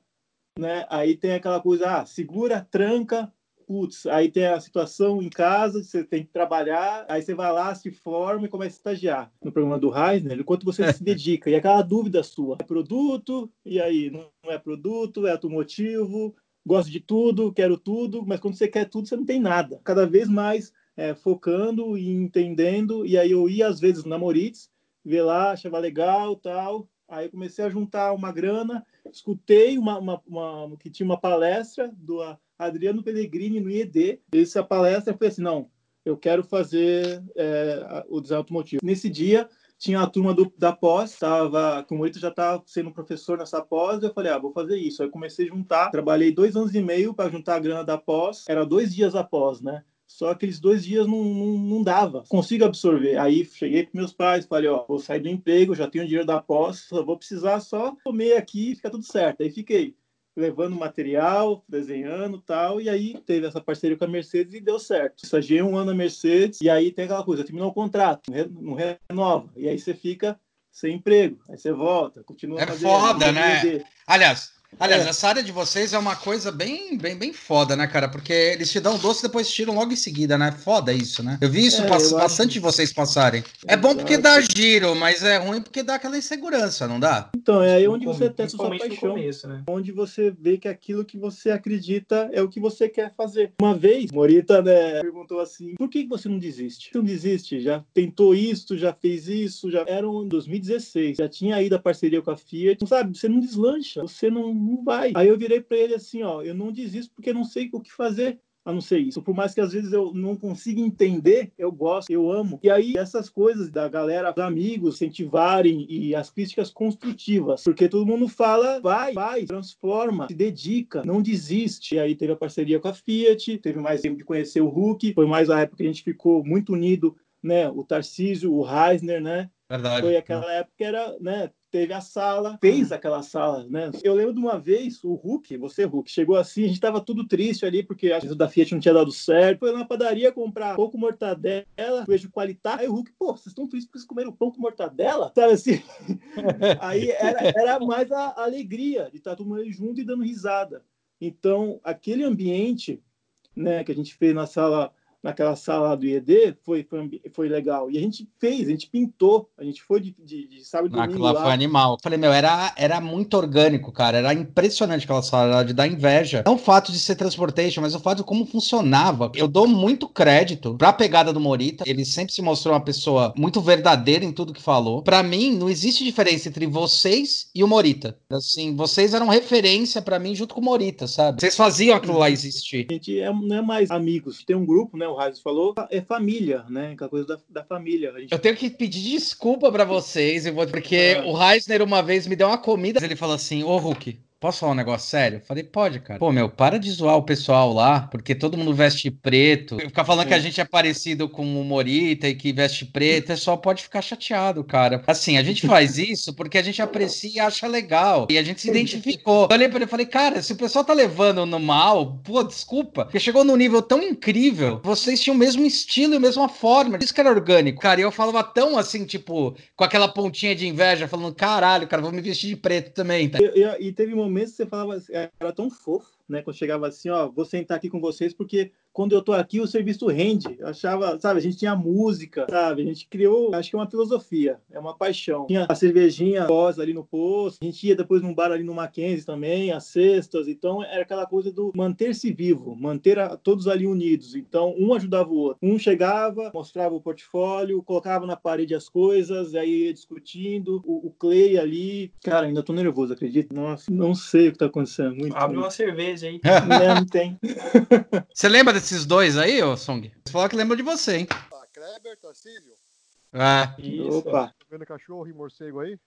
né? Aí tem aquela coisa, ah, segura, tranca, putz, aí tem a situação em casa, você tem que trabalhar, aí você vai lá, se forma e começa a estagiar. No programa do Reisner, enquanto você se dedica, e aquela dúvida sua, é produto, e aí, não é produto, é automotivo, gosto de tudo, quero tudo, mas quando você quer tudo, você não tem nada. Cada vez mais é, focando e entendendo, e aí eu ia às vezes na Moritz, ver lá, achava legal, tal, aí comecei a juntar uma grana, escutei uma, uma, uma que tinha uma palestra do Adriano Pellegrini no IED. Essa palestra foi assim, não, eu quero fazer é, o design automotivo. Nesse dia, tinha a turma do, da pós, tava, como o já estava sendo professor nessa pós, eu falei, ah, vou fazer isso. Aí comecei a juntar, trabalhei dois anos e meio para juntar a grana da pós, era dois dias após, né? Só aqueles dois dias não, não, não dava. Consigo absorver. Aí cheguei para meus pais, falei, ó, vou sair do emprego, já tenho dinheiro da pós, vou precisar só comer aqui e fica tudo certo. Aí fiquei levando material, desenhando tal, e aí teve essa parceria com a Mercedes e deu certo. Estagiei um ano na Mercedes, e aí tem aquela coisa, terminou o contrato, não renova, e aí você fica sem emprego, aí você volta, continua É foda, né? Aliás, Aliás, é. essa área de vocês é uma coisa bem, bem, bem foda, né, cara? Porque eles te dão doce e depois tiram logo em seguida, né? Foda isso, né? Eu vi isso é, pass... eu bastante de vocês passarem. É, é bom porque dá giro, mas é ruim porque dá aquela insegurança, não dá? Então, é aí onde você testa sua paixão. Começo, né? Onde você vê que aquilo que você acredita é o que você quer fazer. Uma vez, Morita, né, perguntou assim: por que você não desiste? Você não desiste? Já tentou isso, já fez isso, já era em 2016, já tinha ido a parceria com a Fiat. Não sabe, você não deslancha, você não não vai. Aí eu virei para ele assim, ó, eu não desisto porque não sei o que fazer a não ser isso. Por mais que às vezes eu não consiga entender, eu gosto, eu amo. E aí essas coisas da galera, dos amigos, incentivarem e as críticas construtivas, porque todo mundo fala, vai, vai, transforma, se dedica, não desiste. E aí teve a parceria com a Fiat, teve mais tempo de conhecer o Hulk, foi mais a época que a gente ficou muito unido, né? O Tarcísio, o Reisner, né? Verdade. Foi aquela época que era, né? Teve a sala, fez aquela sala, né? Eu lembro de uma vez, o Hulk, você, Hulk, chegou assim, a gente tava tudo triste ali, porque a da Fiat não tinha dado certo. Foi na padaria comprar pouco mortadela, queijo qualitar. Aí o Hulk, pô, vocês estão tristes porque vocês comeram pão com mortadela? Sabe assim? Aí era, era mais a, a alegria de estar todo mundo junto e dando risada. Então, aquele ambiente né, que a gente fez na sala naquela sala do IED foi, foi, foi, legal. E a gente fez, a gente pintou, a gente foi de, de, de sábado e domingo lá. foi animal. Falei, meu, era, era muito orgânico, cara. Era impressionante aquela sala de dar inveja. Não o fato de ser transportation, mas o fato de como funcionava. Eu dou muito crédito pra pegada do Morita. Ele sempre se mostrou uma pessoa muito verdadeira em tudo que falou. Para mim, não existe diferença entre vocês e o Morita. Assim, vocês eram referência para mim junto com o Morita, sabe? Vocês faziam aquilo lá existir. A gente é, não é mais amigos, tem um grupo, né? O Raiz falou, é família, né? Aquela coisa da, da família. Gente... Eu tenho que pedir desculpa para vocês, porque é. o Reisner uma vez me deu uma comida. Ele falou assim: Ô Hulk, Posso falar um negócio sério? falei, pode, cara. Pô, meu, para de zoar o pessoal lá, porque todo mundo veste preto. Ficar falando que a gente é parecido com o Morita e que veste preto, é só pode ficar chateado, cara. Assim, a gente faz isso porque a gente aprecia e acha legal. E a gente se identificou. Eu olhei pra ele e falei, cara, se o pessoal tá levando no mal, pô, desculpa. Porque chegou num nível tão incrível, vocês tinham o mesmo estilo e a mesma forma. Isso que era orgânico. Cara, e eu falava tão assim, tipo, com aquela pontinha de inveja, falando, caralho, cara, vou me vestir de preto também. Tá? E, e, e teve um momento que você falava, era tão fofo, né? Quando chegava assim, ó, vou sentar aqui com vocês porque quando eu tô aqui, o serviço rende. Eu achava, sabe, a gente tinha música, sabe? A gente criou, acho que é uma filosofia, é uma paixão. Tinha a cervejinha pós ali no posto, a gente ia depois num bar ali no Mackenzie também, as cestas. Então, era aquela coisa do manter-se vivo, manter a, todos ali unidos. Então, um ajudava o outro. Um chegava, mostrava o portfólio, colocava na parede as coisas, aí ia discutindo. O, o Clay ali, cara, ainda tô nervoso, acredito. Nossa, não sei o que tá acontecendo. Muito Abre uma cerveja aí. não, não tem. Você lembra esses dois aí, ô Song? Você falou que lembra de você, hein? Ah, Kleber, Tarcísio. Ah. Isso. Opa. Tá vendo cachorro e morcego aí?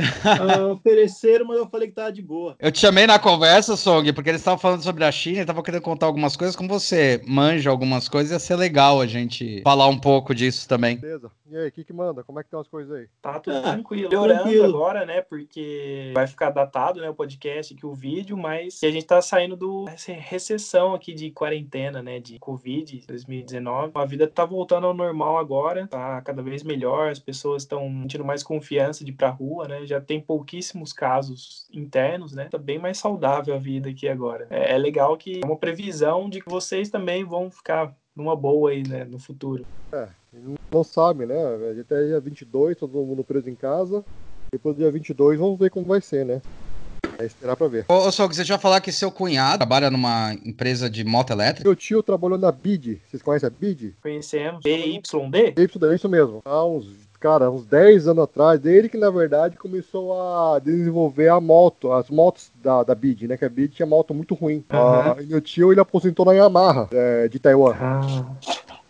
Uh, ofereceram, mas eu falei que tava de boa. Eu te chamei na conversa, Song, porque eles estavam falando sobre a China e estavam querendo contar algumas coisas. Como você manja algumas coisas, ia ser legal a gente falar um pouco disso também. Beleza. E aí, o que, que manda? Como é que estão as coisas aí? Tá tudo ah, tranquilo. Melhorando agora, né? Porque vai ficar datado, né? O podcast aqui, o vídeo, mas a gente tá saindo do recessão aqui de quarentena, né? De Covid 2019. A vida tá voltando ao normal agora, tá cada vez melhor, as pessoas estão sentindo mais confiança de ir pra rua, né? Já tem pouquíssimos casos internos, né? Tá bem mais saudável a vida aqui agora. É, é legal que é uma previsão de que vocês também vão ficar numa boa aí, né, no futuro. É, não sabe, né? Até dia 22, todo mundo preso em casa. Depois do dia 22, vamos ver como vai ser, né? É esperar pra ver. Ô, ô Sol, você já falar que seu cunhado trabalha numa empresa de moto elétrica? Meu tio trabalhou na BID. Vocês conhecem a BID? Conhecemos. BYD? BYD, é isso mesmo. Há uns cara, uns 10 anos atrás, ele que na verdade começou a desenvolver a moto, as motos da, da BID, né? Que a BID tinha moto muito ruim. Uhum. Ah, meu tio ele aposentou na Yamaha, é, de Taiwan. Ah.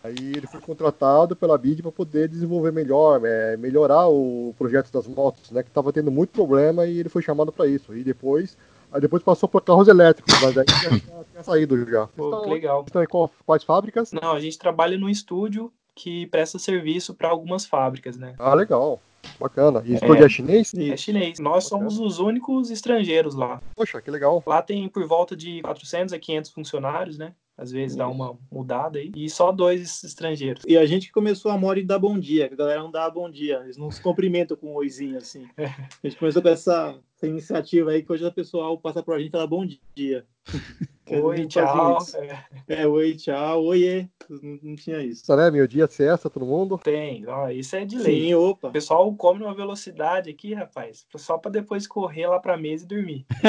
Aí ele foi contratado pela BID para poder desenvolver melhor, é, melhorar o projeto das motos, né? Que estava tendo muito problema e ele foi chamado para isso. E depois Aí depois passou para carros elétricos, mas aí já tinha saído já. Pô, então, legal. Estão em quais fábricas? Não, a gente trabalha no estúdio que presta serviço para algumas fábricas, né? Ah, legal. Bacana. E estúdio é, é chinês? É chinês. Nós somos os únicos estrangeiros lá. Poxa, que legal. Lá tem por volta de 400 a 500 funcionários, né? Às vezes dá uma mudada aí. E só dois estrangeiros. E a gente começou a moda e dar bom dia. A galera não dá bom dia. Eles não se cumprimentam com um oizinho assim. É. A gente começou com essa, essa iniciativa aí que hoje o pessoal passa por a gente e fala bom dia. Oi, tchau. É, oi, tchau. Oiê. Não, não tinha isso. Isso, né? Meu dia cesta todo mundo? Tem. Ó, isso é de lei. Sim, opa. O pessoal come numa velocidade aqui, rapaz. Só para depois correr lá pra mesa e dormir.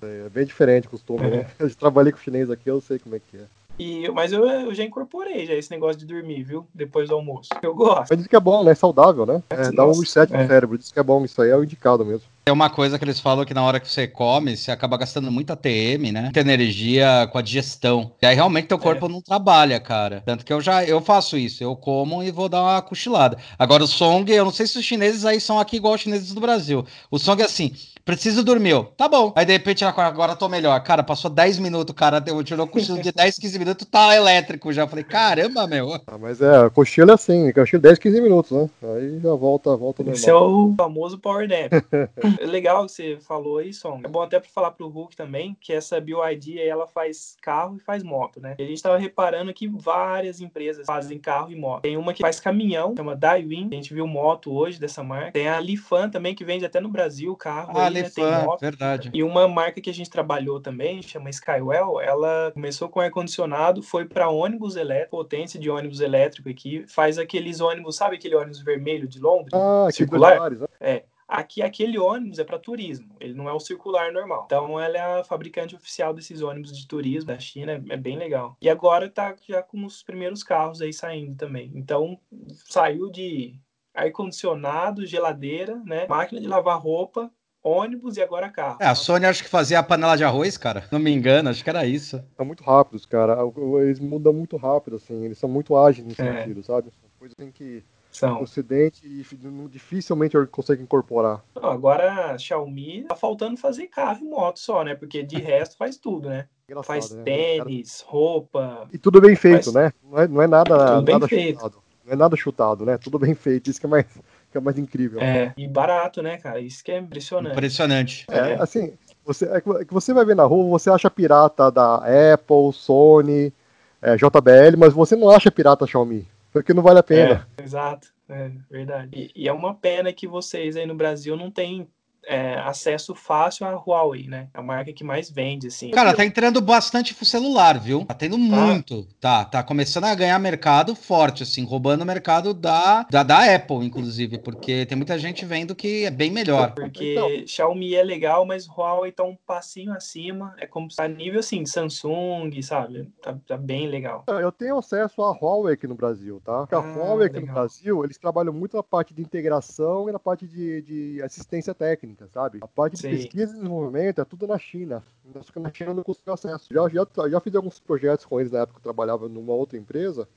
é, é bem diferente o costume, né? Eu trabalhei com chinês aqui, eu sei como é que é. E, mas eu, eu, já incorporei já esse negócio de dormir, viu? Depois do almoço. Eu gosto. Mas diz que é bom, né? É saudável, né? É, dá um reset no é. cérebro. Diz que é bom. Isso aí é o indicado mesmo. É uma coisa que eles falam que na hora que você come, você acaba gastando muita TM, né? Muita energia com a digestão. E aí realmente teu corpo é. não trabalha, cara. Tanto que eu já eu faço isso. Eu como e vou dar uma cochilada. Agora o Song, eu não sei se os chineses aí são aqui igual os chineses do Brasil. O Song é assim, Preciso dormir. Tá bom. Aí de repente, agora tô melhor. Cara, passou 10 minutos, cara. Deu, tirou um cochilo de 10, 15 minutos, tá elétrico já. Falei, caramba, meu. Ah, mas é, cochilo é assim, cochilo 10, 15 minutos, né? Aí já volta, volta normal. Esse é o famoso power nap. É legal que você falou aí, Som. É bom até para falar pro Hulk também, que essa BioID aí, ela faz carro e faz moto, né? E a gente tava reparando que várias empresas fazem carro e moto. Tem uma que faz caminhão, chama Daiwin. A gente viu moto hoje dessa marca. Tem a Lifan também, que vende até no Brasil carro. Ah, aí, Lifan, né? verdade. E uma marca que a gente trabalhou também, chama Skywell, ela começou com ar-condicionado, foi para ônibus elétrico, potência de ônibus elétrico aqui, faz aqueles ônibus, sabe aquele ônibus vermelho de Londres? Ah, circular? Né? É. Aqui, aquele ônibus é para turismo, ele não é o circular normal. Então, ela é a fabricante oficial desses ônibus de turismo da China, é, bem legal. E agora tá já com os primeiros carros aí saindo também. Então, saiu de ar-condicionado, geladeira, né? Máquina de lavar roupa, ônibus e agora carro. É, a Sony acho que fazia a panela de arroz, cara. Não me engano, acho que era isso. São muito rápidos, cara. Eles mudam muito rápido, assim. Eles são muito ágeis nesse é. sentido, sabe? Coisa tem que são. Ocidente e dificilmente consegue incorporar. Não, agora a Xiaomi tá faltando fazer carro e moto só, né? Porque de resto faz tudo, né? Engraçado, faz né? tênis, roupa. E tudo bem feito, faz... né? Não é, não é nada, nada chutado. Não é nada chutado, né? Tudo bem feito. Isso que é mais, que é mais incrível. É, e barato, né, cara? Isso que é impressionante. Impressionante. É, é. assim, você, é que você vai ver na rua, você acha pirata da Apple, Sony, é, JBL, mas você não acha pirata Xiaomi. Porque não vale a pena. É, exato, é verdade. E, e, é uma pena que vocês aí no Brasil não têm é, acesso fácil à Huawei, né? A marca que mais vende, assim. Cara, tá entrando bastante pro celular, viu? Tá tendo muito. Tá, tá começando a ganhar mercado forte, assim, roubando o mercado da, da, da Apple, inclusive, porque tem muita gente vendo que é bem melhor. Porque então... Xiaomi é legal, mas Huawei tá um passinho acima. É como tá nível, assim, de Samsung, sabe? Tá, tá bem legal. É, eu tenho acesso à Huawei aqui no Brasil, tá? Porque a ah, Huawei aqui legal. no Brasil, eles trabalham muito na parte de integração e na parte de, de assistência técnica sabe? A parte de Sim. pesquisa e desenvolvimento é tudo na China. Só que na China não consigo acesso. Já, já, já fiz alguns projetos com eles na época que eu trabalhava numa outra empresa.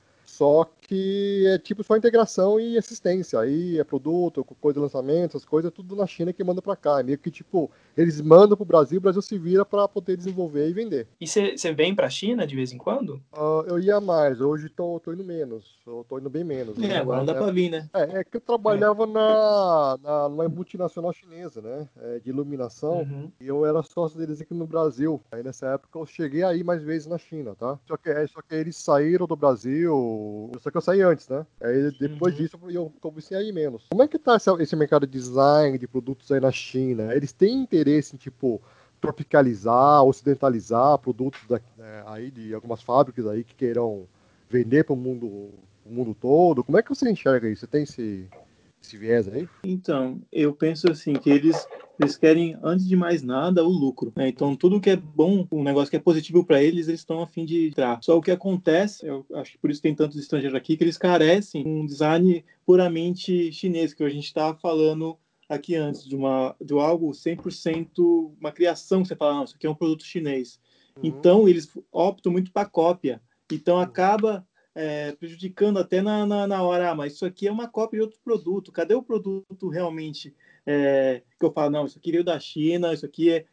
Só que é tipo só integração e assistência. Aí é produto, coisa de lançamento, essas coisas, é tudo na China que manda para cá. É meio que tipo, eles mandam pro Brasil, o Brasil se vira para poder desenvolver e vender. E você vem pra China de vez em quando? Uh, eu ia mais, hoje tô, tô indo menos. Eu tô indo bem menos. É, agora não dá é, pra vir, né? É, é que eu trabalhava é. na, na, numa multinacional chinesa, né? É, de iluminação. Uhum. E eu era sócio deles aqui no Brasil. Aí nessa época eu cheguei aí mais vezes na China, tá? Só que, é, só que eles saíram do Brasil. Só que eu saí antes, né? Aí depois uhum. disso eu comecei a ir menos. Como é que tá esse, mercado de design, de produtos aí na China? Eles têm interesse em, tipo, tropicalizar, ocidentalizar produtos da, é, aí de algumas fábricas aí que queiram vender para o mundo, o mundo todo? Como é que você enxerga isso? Você tem esse, esse viés aí? Então, eu penso assim, que eles, eles querem, antes de mais nada, o lucro. Né? Então, tudo que é bom, um negócio que é positivo para eles, eles estão a fim de entrar. Só o que acontece, eu acho que por isso tem tantos estrangeiros aqui, que eles carecem um design puramente chinês, que a gente está falando aqui antes, de, uma, de algo 100% uma criação, que você fala, não, isso aqui é um produto chinês. Uhum. Então, eles optam muito para cópia. Então, uhum. acaba é, prejudicando até na, na, na, hora, ah, mas isso aqui é uma cópia de outro produto. Cadê o produto realmente é, que eu falo, não, isso aqui veio da China, isso aqui é.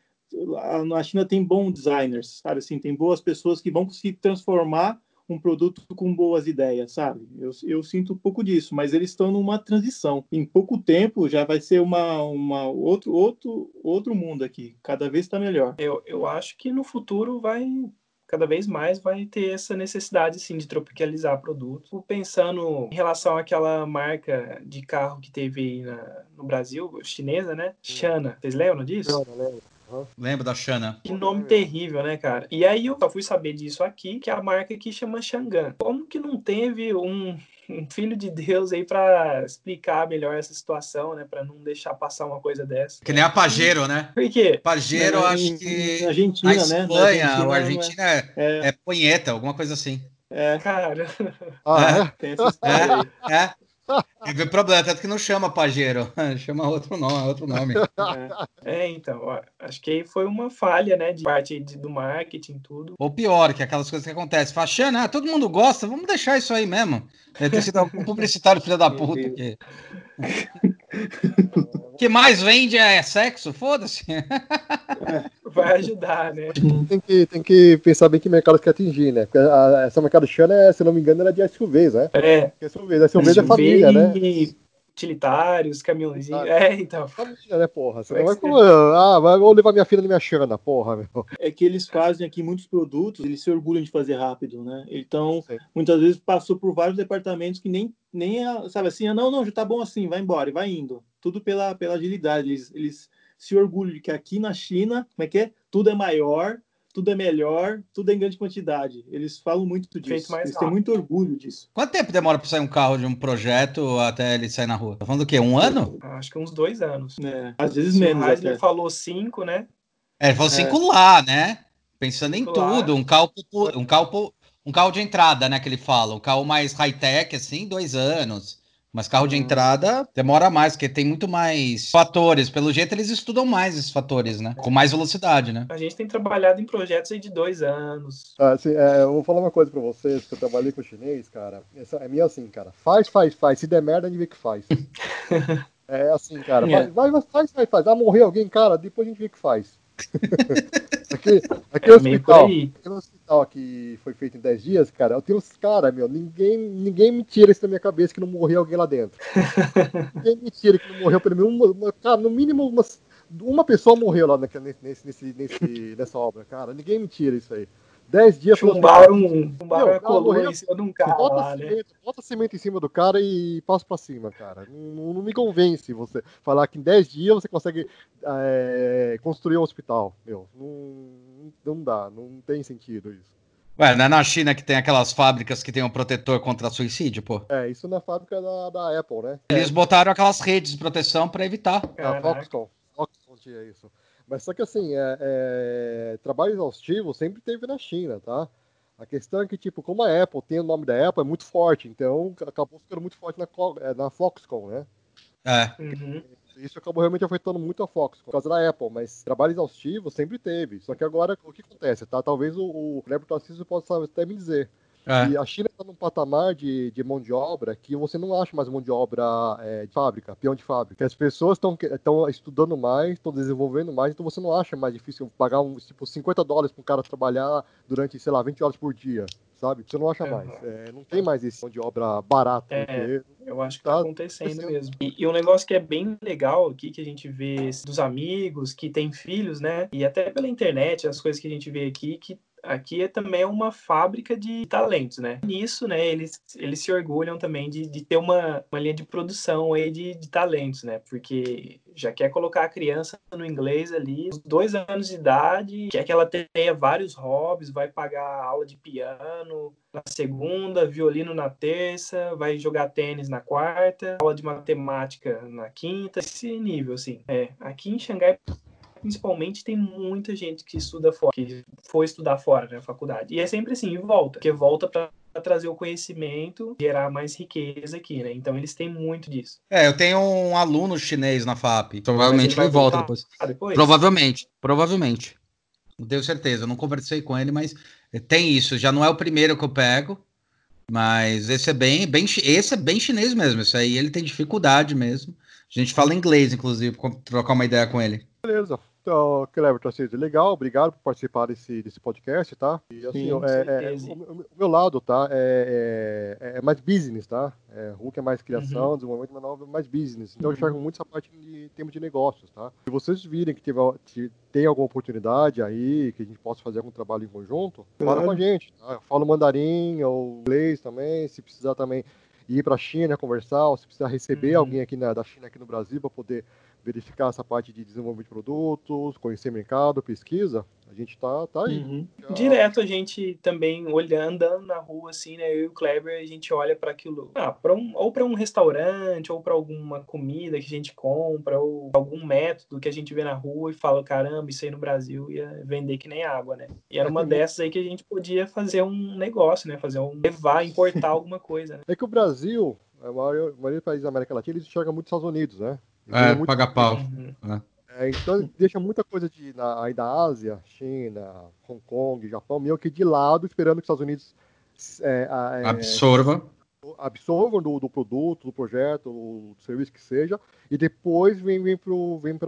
A China tem bons designers, sabe? Assim, tem boas pessoas que vão conseguir transformar um produto com boas ideias, sabe? Eu, eu sinto um pouco disso, mas eles estão numa transição. Em pouco tempo já vai ser uma, uma outro, outro, outro mundo aqui. Cada vez está melhor. Eu, eu acho que no futuro vai cada vez mais vai ter essa necessidade sim de tropicalizar produtos. Pensando em relação àquela marca de carro que teve na, no Brasil, chinesa, né? Xana. Vocês lembram disso? Não, não lembro. Lembro da Xana. Que nome terrível, né, cara? E aí eu só fui saber disso aqui, que é a marca que chama Xangan. Como que não teve um, um filho de Deus aí para explicar melhor essa situação, né? Para não deixar passar uma coisa dessa. Que nem a Pajero, né? Por quê? Pajero, acho que. Na Argentina, na né? Espanha, Argentina, o Argentina é, é... é punheta, alguma coisa assim. É, cara. Ah, é? Tem essa história é, é. Teve problema, tanto que não chama Pajero, chama outro nome. Outro nome. É, é então, ó, acho que aí foi uma falha, né, de parte de, do marketing tudo. Ou pior, que aquelas coisas que acontecem. Fala, ah, todo mundo gosta, vamos deixar isso aí mesmo. Deve ter sido um publicitário filho da puta. Que... O que mais vende é sexo? Foda-se. Vai ajudar, né? Tem que, tem que pensar bem que mercado quer atingir, né? Porque a, essa mercado Xana, é, se não me engano, era de SUVs, né? É. SUVs, SUVs é família, né? Utilitários, caminhãozinhos. É, então. Família, né, porra? Você não vai falar, ah, vou levar minha filha na minha Xana, porra, meu. É que eles fazem aqui muitos produtos, eles se orgulham de fazer rápido, né? Então, Sim. muitas vezes passou por vários departamentos que nem, nem sabe assim, ah, não, não, já tá bom assim, vai embora, e vai indo. Tudo pela, pela agilidade. Eles, eles se orgulham de que aqui na China, como é que é? Tudo é maior, tudo é melhor, tudo é em grande quantidade. Eles falam muito disso. Eles rápido. têm muito orgulho disso. Quanto tempo demora para sair um carro de um projeto até ele sair na rua? Tá falando do quê? Um ano? Acho que uns dois anos. É, às vezes Se menos. O ele falou cinco, né? É, ele falou é. cinco lá, né? Pensando em tudo. Um carro, um carro, um carro de entrada, né? Que ele fala. Um carro mais high-tech, assim, dois anos. Mas carro de hum. entrada demora mais, porque tem muito mais fatores. Pelo jeito, eles estudam mais esses fatores, né? Com mais velocidade, né? A gente tem trabalhado em projetos aí de dois anos. Ah, assim, é, eu vou falar uma coisa pra vocês, que eu trabalhei com chinês, cara. É meio assim, cara. Faz, faz, faz. Se der merda, a gente vê que faz. é assim, cara. É. Vai, vai, faz, faz, faz. Ah, morrer alguém, cara, depois a gente vê o que faz. aqui, aqui, é hospital, aqui no hospital que foi feito em 10 dias, cara, eu tenho os caras, meu, ninguém, ninguém me tira isso da minha cabeça que não morreu alguém lá dentro. ninguém me tira que não morreu pelo menos uma, cara, no mínimo umas, uma pessoa morreu lá nesse, nesse, nesse, nessa obra, cara. Ninguém me tira isso aí. 10 dias Chumbaram um, chumbaram a coluna em cima de um cara bota, lá, cimento, né? bota cimento em cima do cara e passa pra cima, cara. Não, não me convence você falar que em 10 dias você consegue é, construir um hospital. Meu, não, não dá, não tem sentido isso. Ué, não é na China que tem aquelas fábricas que tem um protetor contra suicídio, pô? É, isso na fábrica da, da Apple, né? Eles botaram aquelas redes de proteção para evitar. A Foxconn. Foxconn tinha isso. Mas só que assim, é, é, trabalho exaustivo sempre teve na China, tá? A questão é que, tipo, como a Apple tem o nome da Apple, é muito forte, então acabou ficando muito forte na, é, na Foxconn, né? É. Uhum. Isso acabou realmente afetando muito a Foxconn, por causa da Apple, mas trabalho exaustivo sempre teve. Só que agora, o que acontece, tá? Talvez o, o Lebre Tarcísio possa até me dizer. É. E a China está num patamar de, de mão de obra que você não acha mais mão de obra é, de fábrica, peão de fábrica. As pessoas estão estudando mais, estão desenvolvendo mais, então você não acha mais difícil pagar um, tipo 50 dólares para um cara trabalhar durante, sei lá, 20 horas por dia sabe? Você não acha é. mais. É, não tem mais esse mão de obra barato. É, eu acho que tá, tá acontecendo mesmo. E, e, um negócio que é bem legal aqui, que a gente vê dos amigos que têm filhos, né? E até pela internet, as coisas que a gente vê aqui, que aqui é também uma fábrica de talentos, né? Nisso, né, eles, eles se orgulham também de, de ter uma, uma linha de produção aí de, de talentos, né? Porque já quer colocar a criança no inglês ali, dois anos de idade, quer que ela tenha vários hobbies, vai pagar aula de piano na segunda, violino na terça, vai jogar tênis na quarta, aula de matemática na quinta, esse nível, assim. É, aqui em Xangai principalmente tem muita gente que estuda fora, que foi estudar fora na né, faculdade. E é sempre assim, e volta, porque volta para trazer o conhecimento, gerar mais riqueza aqui, né? Então eles têm muito disso. É, eu tenho um aluno chinês na FAP. Provavelmente ele, ele volta depois. depois. Provavelmente, provavelmente. Não tenho certeza, eu não conversei com ele, mas tem isso. Já não é o primeiro que eu pego, mas esse é bem, bem, esse é bem chinês mesmo. Esse aí ele tem dificuldade mesmo. A gente fala inglês, inclusive, trocar uma ideia com ele. Beleza. Então, Cleber Tarcísio, legal, obrigado por participar desse, desse podcast, tá? E assim, Sim, é, é, o, o, meu lado, tá? É, é, é mais business, tá? É, Hulk é mais criação, uhum. desenvolvimento menor é mais business. Então, uhum. eu enxergo muito essa parte de termos de negócios, tá? Se vocês virem que tem alguma oportunidade aí, que a gente possa fazer algum trabalho em conjunto, fala com a gente, tá? Mandarim ou inglês também, se precisar também ir para a China conversar, ou se precisar receber uhum. alguém aqui na, da China aqui no Brasil para poder verificar essa parte de desenvolvimento de produtos, conhecer mercado, pesquisa, a gente tá, tá aí. Uhum. Já... Direto a gente também olhando, andando na rua, assim, né? Eu e o Kleber, a gente olha para aquilo, ah, pra um, ou para um restaurante, ou para alguma comida que a gente compra, ou algum método que a gente vê na rua e fala, caramba, isso aí no Brasil ia vender que nem água, né? E era uma dessas aí que a gente podia fazer um negócio, né? Fazer um levar, importar alguma coisa. Né? É que o Brasil, a maioria, a maioria dos países da América Latina, eles enxergam muito os Estados Unidos, né? É, muito... paga pau. Uhum. É. É, então deixa muita coisa de, na, aí da Ásia, China, Hong Kong, Japão, meio que de lado, esperando que os Estados Unidos é, é, absorva absorvam do, do, produto, do projeto, do serviço que seja, e depois vem, vem para vem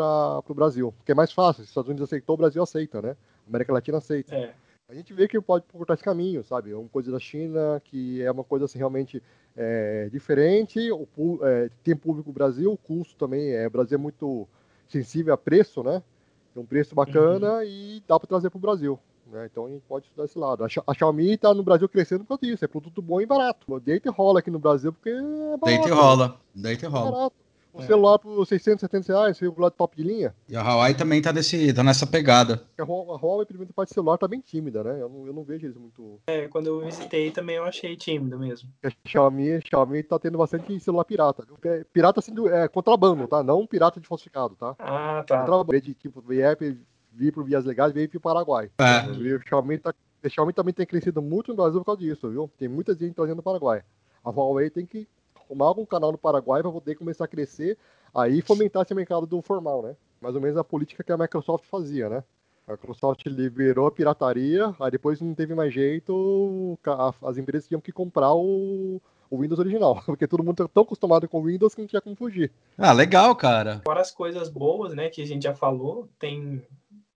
o Brasil. Porque é mais fácil. Se os Estados Unidos aceitou, o Brasil aceita, né? A América Latina aceita. É. A gente vê que pode cortar esse caminho, sabe? É uma coisa da China que é uma coisa assim realmente é, diferente. O, é, tem público Brasil, o custo também é. O Brasil é muito sensível a preço, né? Tem um preço bacana uhum. e dá para trazer para o Brasil. Né? Então a gente pode estudar esse lado. A Xiaomi está no Brasil crescendo por causa disso. É produto bom e barato. Deita e rola aqui no Brasil porque é barato. Deita e rola. Deita e rola. É Um é. celular por 670 reais, celular top de linha. E a Huawei também tá, desse, tá nessa pegada. A Huawei, primeiro, parte de celular, tá bem tímida, né? Eu não, eu não vejo eles muito. É, quando eu visitei também eu achei tímido mesmo. A Xiaomi, Xiaomi tá tendo bastante celular pirata. Pirata sendo é, contrabando, tá? Não pirata de falsificado, tá? Ah, tá. Contrabando, de tipo, VIEP, vir por vias legais, veio pro Paraguai. É. E o Xiaomi, tá, o Xiaomi também tem crescido muito no Brasil por causa disso, viu? Tem muita gente trazendo do Paraguai. A Huawei tem que arrumar algum canal no Paraguai para poder começar a crescer aí fomentar esse mercado do formal, né? Mais ou menos a política que a Microsoft fazia, né? A Microsoft liberou a pirataria, aí depois não teve mais jeito, as empresas tinham que comprar o, o Windows original, porque todo mundo tá tão acostumado com o Windows que não tinha como fugir. Ah, legal, cara. Fora as coisas boas, né, que a gente já falou, tem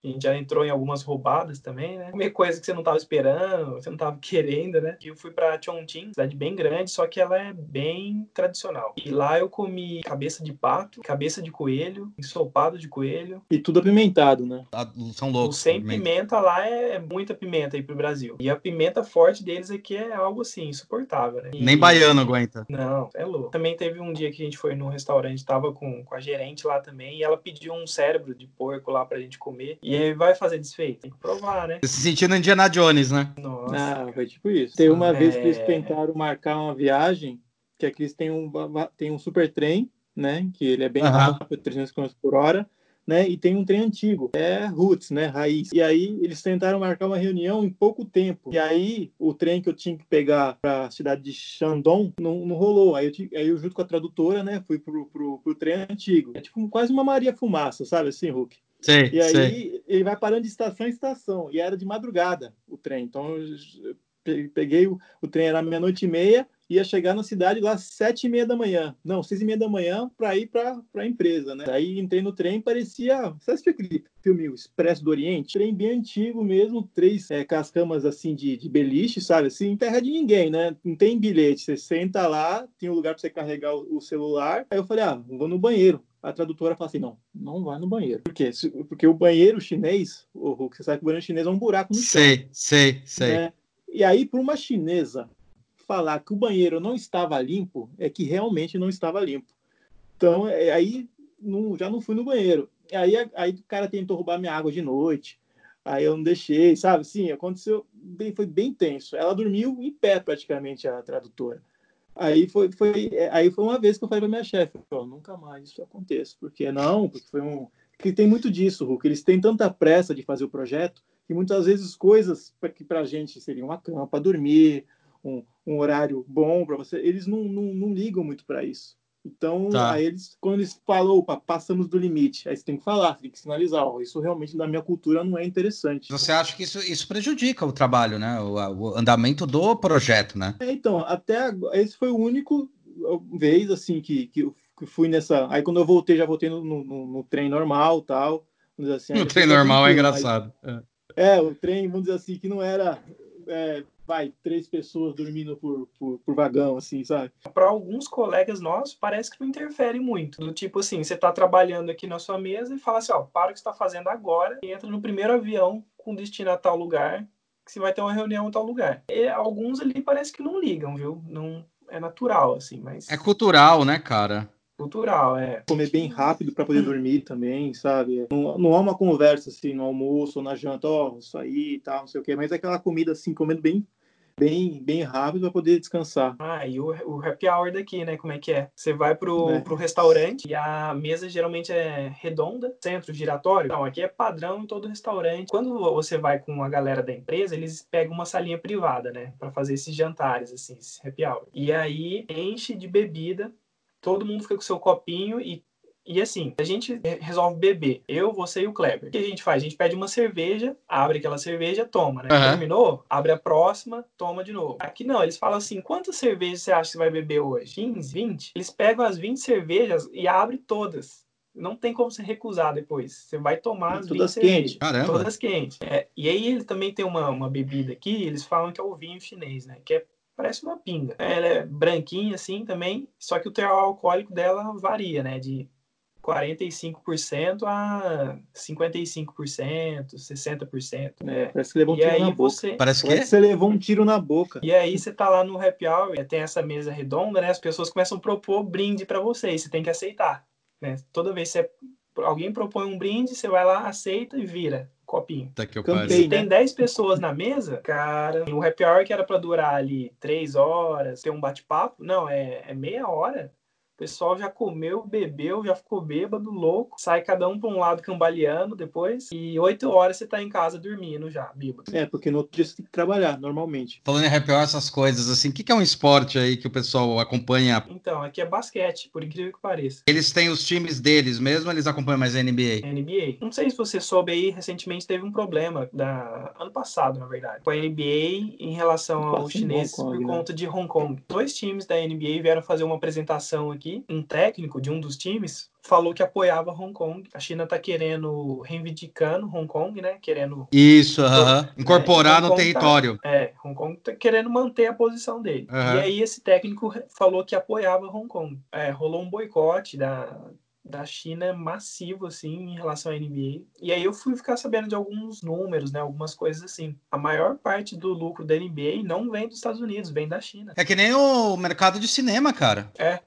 a gente já entrou em algumas roubadas também, né? Comer coisa que você não estava esperando, você não estava querendo, né? Eu fui para Chongqing, cidade bem grande, só que ela é bem tradicional. E lá eu comi cabeça de pato, cabeça de coelho, ensopado de coelho. E tudo apimentado, né? Ah, são loucos. O sem pimenta. pimenta lá é muita pimenta aí pro Brasil. E a pimenta forte deles aqui é algo assim, insuportável, né? E... Nem baiano aguenta. Não, é louco. Também teve um dia que a gente foi num restaurante, tava com, com a gerente lá também, e ela pediu um cérebro de porco lá pra gente comer. E e vai fazer desfeito. Tem que provar, né? Se sentindo Indiana Jones, né? Nossa. Ah, foi tipo isso. Tem uma é... vez que eles tentaram marcar uma viagem, que aqui eles têm um, tem um super trem, né? Que ele é bem rápido, 300 km por hora. Né, e tem um trem antigo, é Roots, né, Raiz. E aí eles tentaram marcar uma reunião em pouco tempo. E aí o trem que eu tinha que pegar para a cidade de Shandong não, não rolou. Aí eu, aí eu, junto com a tradutora, né, fui pro, pro, pro trem antigo. É tipo quase uma Maria Fumaça, sabe assim, Hulk? Sim, e aí sim. ele vai parando de estação em estação. E era de madrugada o trem. Então eu peguei o, o trem, era meia-noite e meia, ia chegar na cidade lá às sete e meia da manhã. Não, seis e meia da manhã para ir para a empresa, né? Aí entrei no trem, parecia. Assistiu aquele filme o Expresso do Oriente? Trem bem antigo mesmo, três é, cascamas assim de, de beliche, sabe? Assim, terra de ninguém, né? Não tem bilhete. Você senta lá, tem um lugar para você carregar o, o celular. Aí eu falei, ah, vou no banheiro a tradutora fala assim: não, não vai no banheiro. Por quê? Porque o banheiro chinês, o Hulk, você sabe que o banheiro chinês é um buraco no chão. Sei, sei, sei. Né? E aí, para uma chinesa falar que o banheiro não estava limpo, é que realmente não estava limpo. Então, é, aí não, já não fui no banheiro. Aí, aí o cara tentou roubar minha água de noite. Aí eu não deixei, sabe? Sim, aconteceu, bem, foi bem tenso. Ela dormiu em pé praticamente, a tradutora. Aí foi, foi, aí foi uma vez que eu falei para minha chefe, nunca mais isso aconteça, porque não, porque foi um, que tem muito disso, Hulk, eles têm tanta pressa de fazer o projeto que muitas vezes coisas que para a gente seriam uma cama para dormir, um, um, horário bom para você, eles não, não, não ligam muito para isso. Então, tá. aí eles, quando eles falam, opa, passamos do limite, aí você tem que falar, tem que sinalizar, ó, isso realmente na minha cultura não é interessante. Você acha que isso, isso prejudica o trabalho, né? O, o andamento do projeto, né? É, então, até agora, esse foi o único vez, assim, que, que eu fui nessa... Aí quando eu voltei, já voltei no, no, no trem normal tal. Assim, no trem normal é engraçado. Mas, é. é, o trem, vamos dizer assim, que não era... É, vai, três pessoas dormindo por, por, por vagão, assim, sabe? Para alguns colegas nossos, parece que não interfere muito. Do tipo assim, você tá trabalhando aqui na sua mesa e fala assim, ó, para o que você tá fazendo agora e entra no primeiro avião com destino a tal lugar, que você vai ter uma reunião em tal lugar. E alguns ali parece que não ligam, viu? Não é natural, assim, mas... É cultural, né, cara? cultural, é. Comer bem rápido para poder dormir também, sabe? Não, não há uma conversa assim no almoço ou na janta, ó, oh, isso aí e tal, não sei o quê, mas é aquela comida assim, comendo bem bem, bem rápido para poder descansar. Ah, e o, o happy hour daqui, né? Como é que é? Você vai pro, é. pro restaurante e a mesa geralmente é redonda, centro giratório. Então, aqui é padrão em todo restaurante. Quando você vai com a galera da empresa, eles pegam uma salinha privada, né? Para fazer esses jantares, assim, esse happy hour. E aí enche de bebida todo mundo fica com seu copinho e e assim, a gente resolve beber. Eu, você e o Kleber. O que a gente faz? A gente pede uma cerveja, abre aquela cerveja, toma, né? Uhum. Terminou? Abre a próxima, toma de novo. Aqui não, eles falam assim: quantas cervejas você acha que vai beber hoje? 15, 20? Eles pegam as 20 cervejas e abrem todas. não tem como se recusar depois. Você vai tomar as todas quentes. Caramba. Todas quentes. É, e aí ele também tem uma, uma bebida aqui, eles falam que é o vinho chinês, né? Que é parece uma pinga. Ela é branquinha assim também, só que o teor alcoólico dela varia, né? De 45% a 55%, 60%. É, parece que levou um e tiro na boca. Você... Parece que? você levou um tiro na boca. E aí você tá lá no happy hour, tem essa mesa redonda, né? As pessoas começam a propor brinde para você, e você tem que aceitar. Né? Toda vez que você... alguém propõe um brinde, você vai lá, aceita e vira copinho. Tá que eu Campei, Se tem 10 pessoas na mesa, cara, o happy hour que era para durar ali 3 horas, ter um bate-papo, não, é, é meia hora. O pessoal já comeu, bebeu, já ficou bêbado, louco. Sai cada um para um lado cambaleando depois. E oito horas você tá em casa dormindo já, bêbado. É, porque no outro dia você tem que trabalhar, normalmente. Falando em happy hour, essas coisas, assim, o que, que é um esporte aí que o pessoal acompanha? Então, aqui é basquete, por incrível que pareça. Eles têm os times deles mesmo eles acompanham mais a NBA? NBA. Não sei se você soube aí, recentemente teve um problema, da ano passado, na verdade, com a NBA em relação aos chineses por né? conta de Hong Kong. Dois times da NBA vieram fazer uma apresentação aqui aqui, um técnico de um dos times falou que apoiava Hong Kong. A China está querendo, reivindicando Hong Kong, né? Querendo. Isso, uh -huh. incorporar é, no tá território. Tá, é, Hong Kong está querendo manter a posição dele. Uh -huh. E aí esse técnico falou que apoiava Hong Kong. É, rolou um boicote da, da China massivo, assim, em relação à NBA. E aí eu fui ficar sabendo de alguns números, né? Algumas coisas assim. A maior parte do lucro da NBA não vem dos Estados Unidos, vem da China. É que nem o mercado de cinema, cara. É.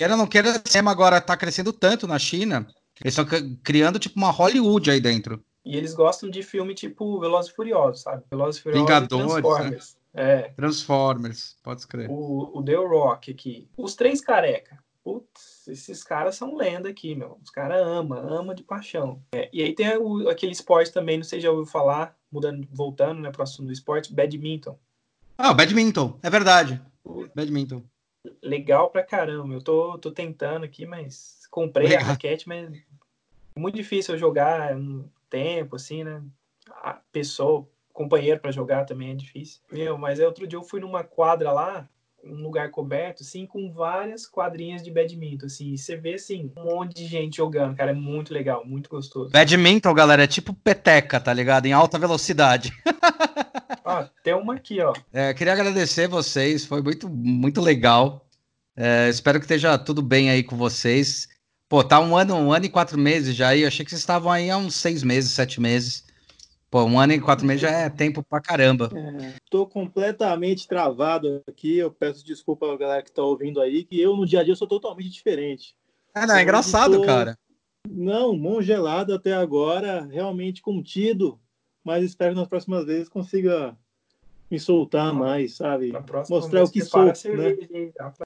Queira ou não queira, o cinema agora tá crescendo tanto na China. Eles estão criando tipo uma Hollywood aí dentro. E eles gostam de filme tipo Velozes e Furiosos, sabe? Velozes e Furiosos Vingadores, e Transformers. Né? É. Transformers, pode escrever. O, o The Rock aqui. Os três careca. Putz, esses caras são lenda aqui, meu. Os caras amam, amam de paixão. É, e aí tem o, aquele esporte também, não sei se já ouviu falar, mudando, voltando, né, pro assunto do esporte, badminton. Ah, o badminton, é verdade. Badminton legal pra caramba. Eu tô, tô tentando aqui, mas comprei legal. a raquete, mas é muito difícil eu jogar um tempo, assim, né? A pessoa, companheiro para jogar também é difícil. Meu, mas outro dia eu fui numa quadra lá, um lugar coberto, assim, com várias quadrinhas de badminton, assim, você vê, assim, um monte de gente jogando, cara, é muito legal, muito gostoso. Badminton, galera, é tipo peteca, tá ligado? Em alta velocidade. Ó, tem uma aqui, ó. É, queria agradecer vocês, foi muito, muito legal. É, espero que esteja tudo bem aí com vocês. Pô, tá um ano, um ano e quatro meses já aí. Eu achei que vocês estavam aí há uns seis meses, sete meses. Pô, um ano e quatro meses já é tempo pra caramba. É, tô completamente travado aqui. Eu peço desculpa a galera que tá ouvindo aí, que eu no dia a dia sou totalmente diferente. É, não, é engraçado, tô... cara. Não, mão gelada até agora, realmente contido mas espero que nas próximas vezes consiga me soltar mais, sabe? Mostrar o que sou, né?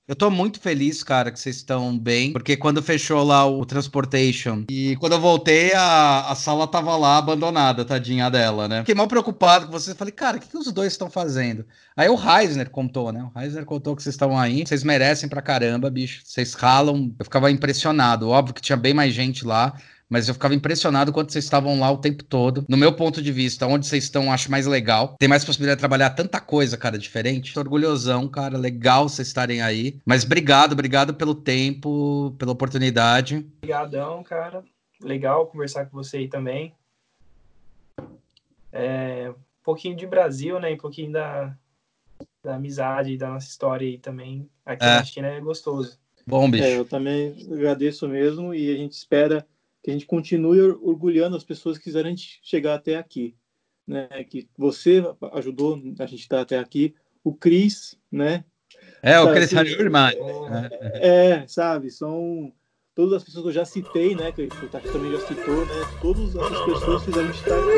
Eu tô muito feliz, cara, que vocês estão bem, porque quando fechou lá o Transportation e quando eu voltei, a, a sala tava lá abandonada, tadinha dela, né? Fiquei mal preocupado com vocês, falei, cara, o que, que os dois estão fazendo? Aí o Reisner contou, né? O Reisner contou que vocês estavam aí, vocês merecem pra caramba, bicho, vocês ralam. Eu ficava impressionado, óbvio que tinha bem mais gente lá, mas eu ficava impressionado quando vocês estavam lá o tempo todo. No meu ponto de vista, onde vocês estão, acho mais legal. Tem mais possibilidade de trabalhar tanta coisa, cara, diferente. Tô orgulhosão, cara. Legal vocês estarem aí. Mas obrigado, obrigado pelo tempo, pela oportunidade. Obrigadão, cara. Legal conversar com você aí também. É, um pouquinho de Brasil, né? Um pouquinho da, da amizade, da nossa história aí também. Aqui é. na China é gostoso. Bom, bicho. É, eu também agradeço mesmo e a gente espera que a gente continue orgulhando as pessoas que quiserem chegar até aqui, né? Que você ajudou a gente estar até aqui, o Cris, né? É, o Cris assim, é, é, sabe, são todas as pessoas que eu já citei, né? Que o Tati também já citou, né? Todas as pessoas fizeram a gente estar aqui.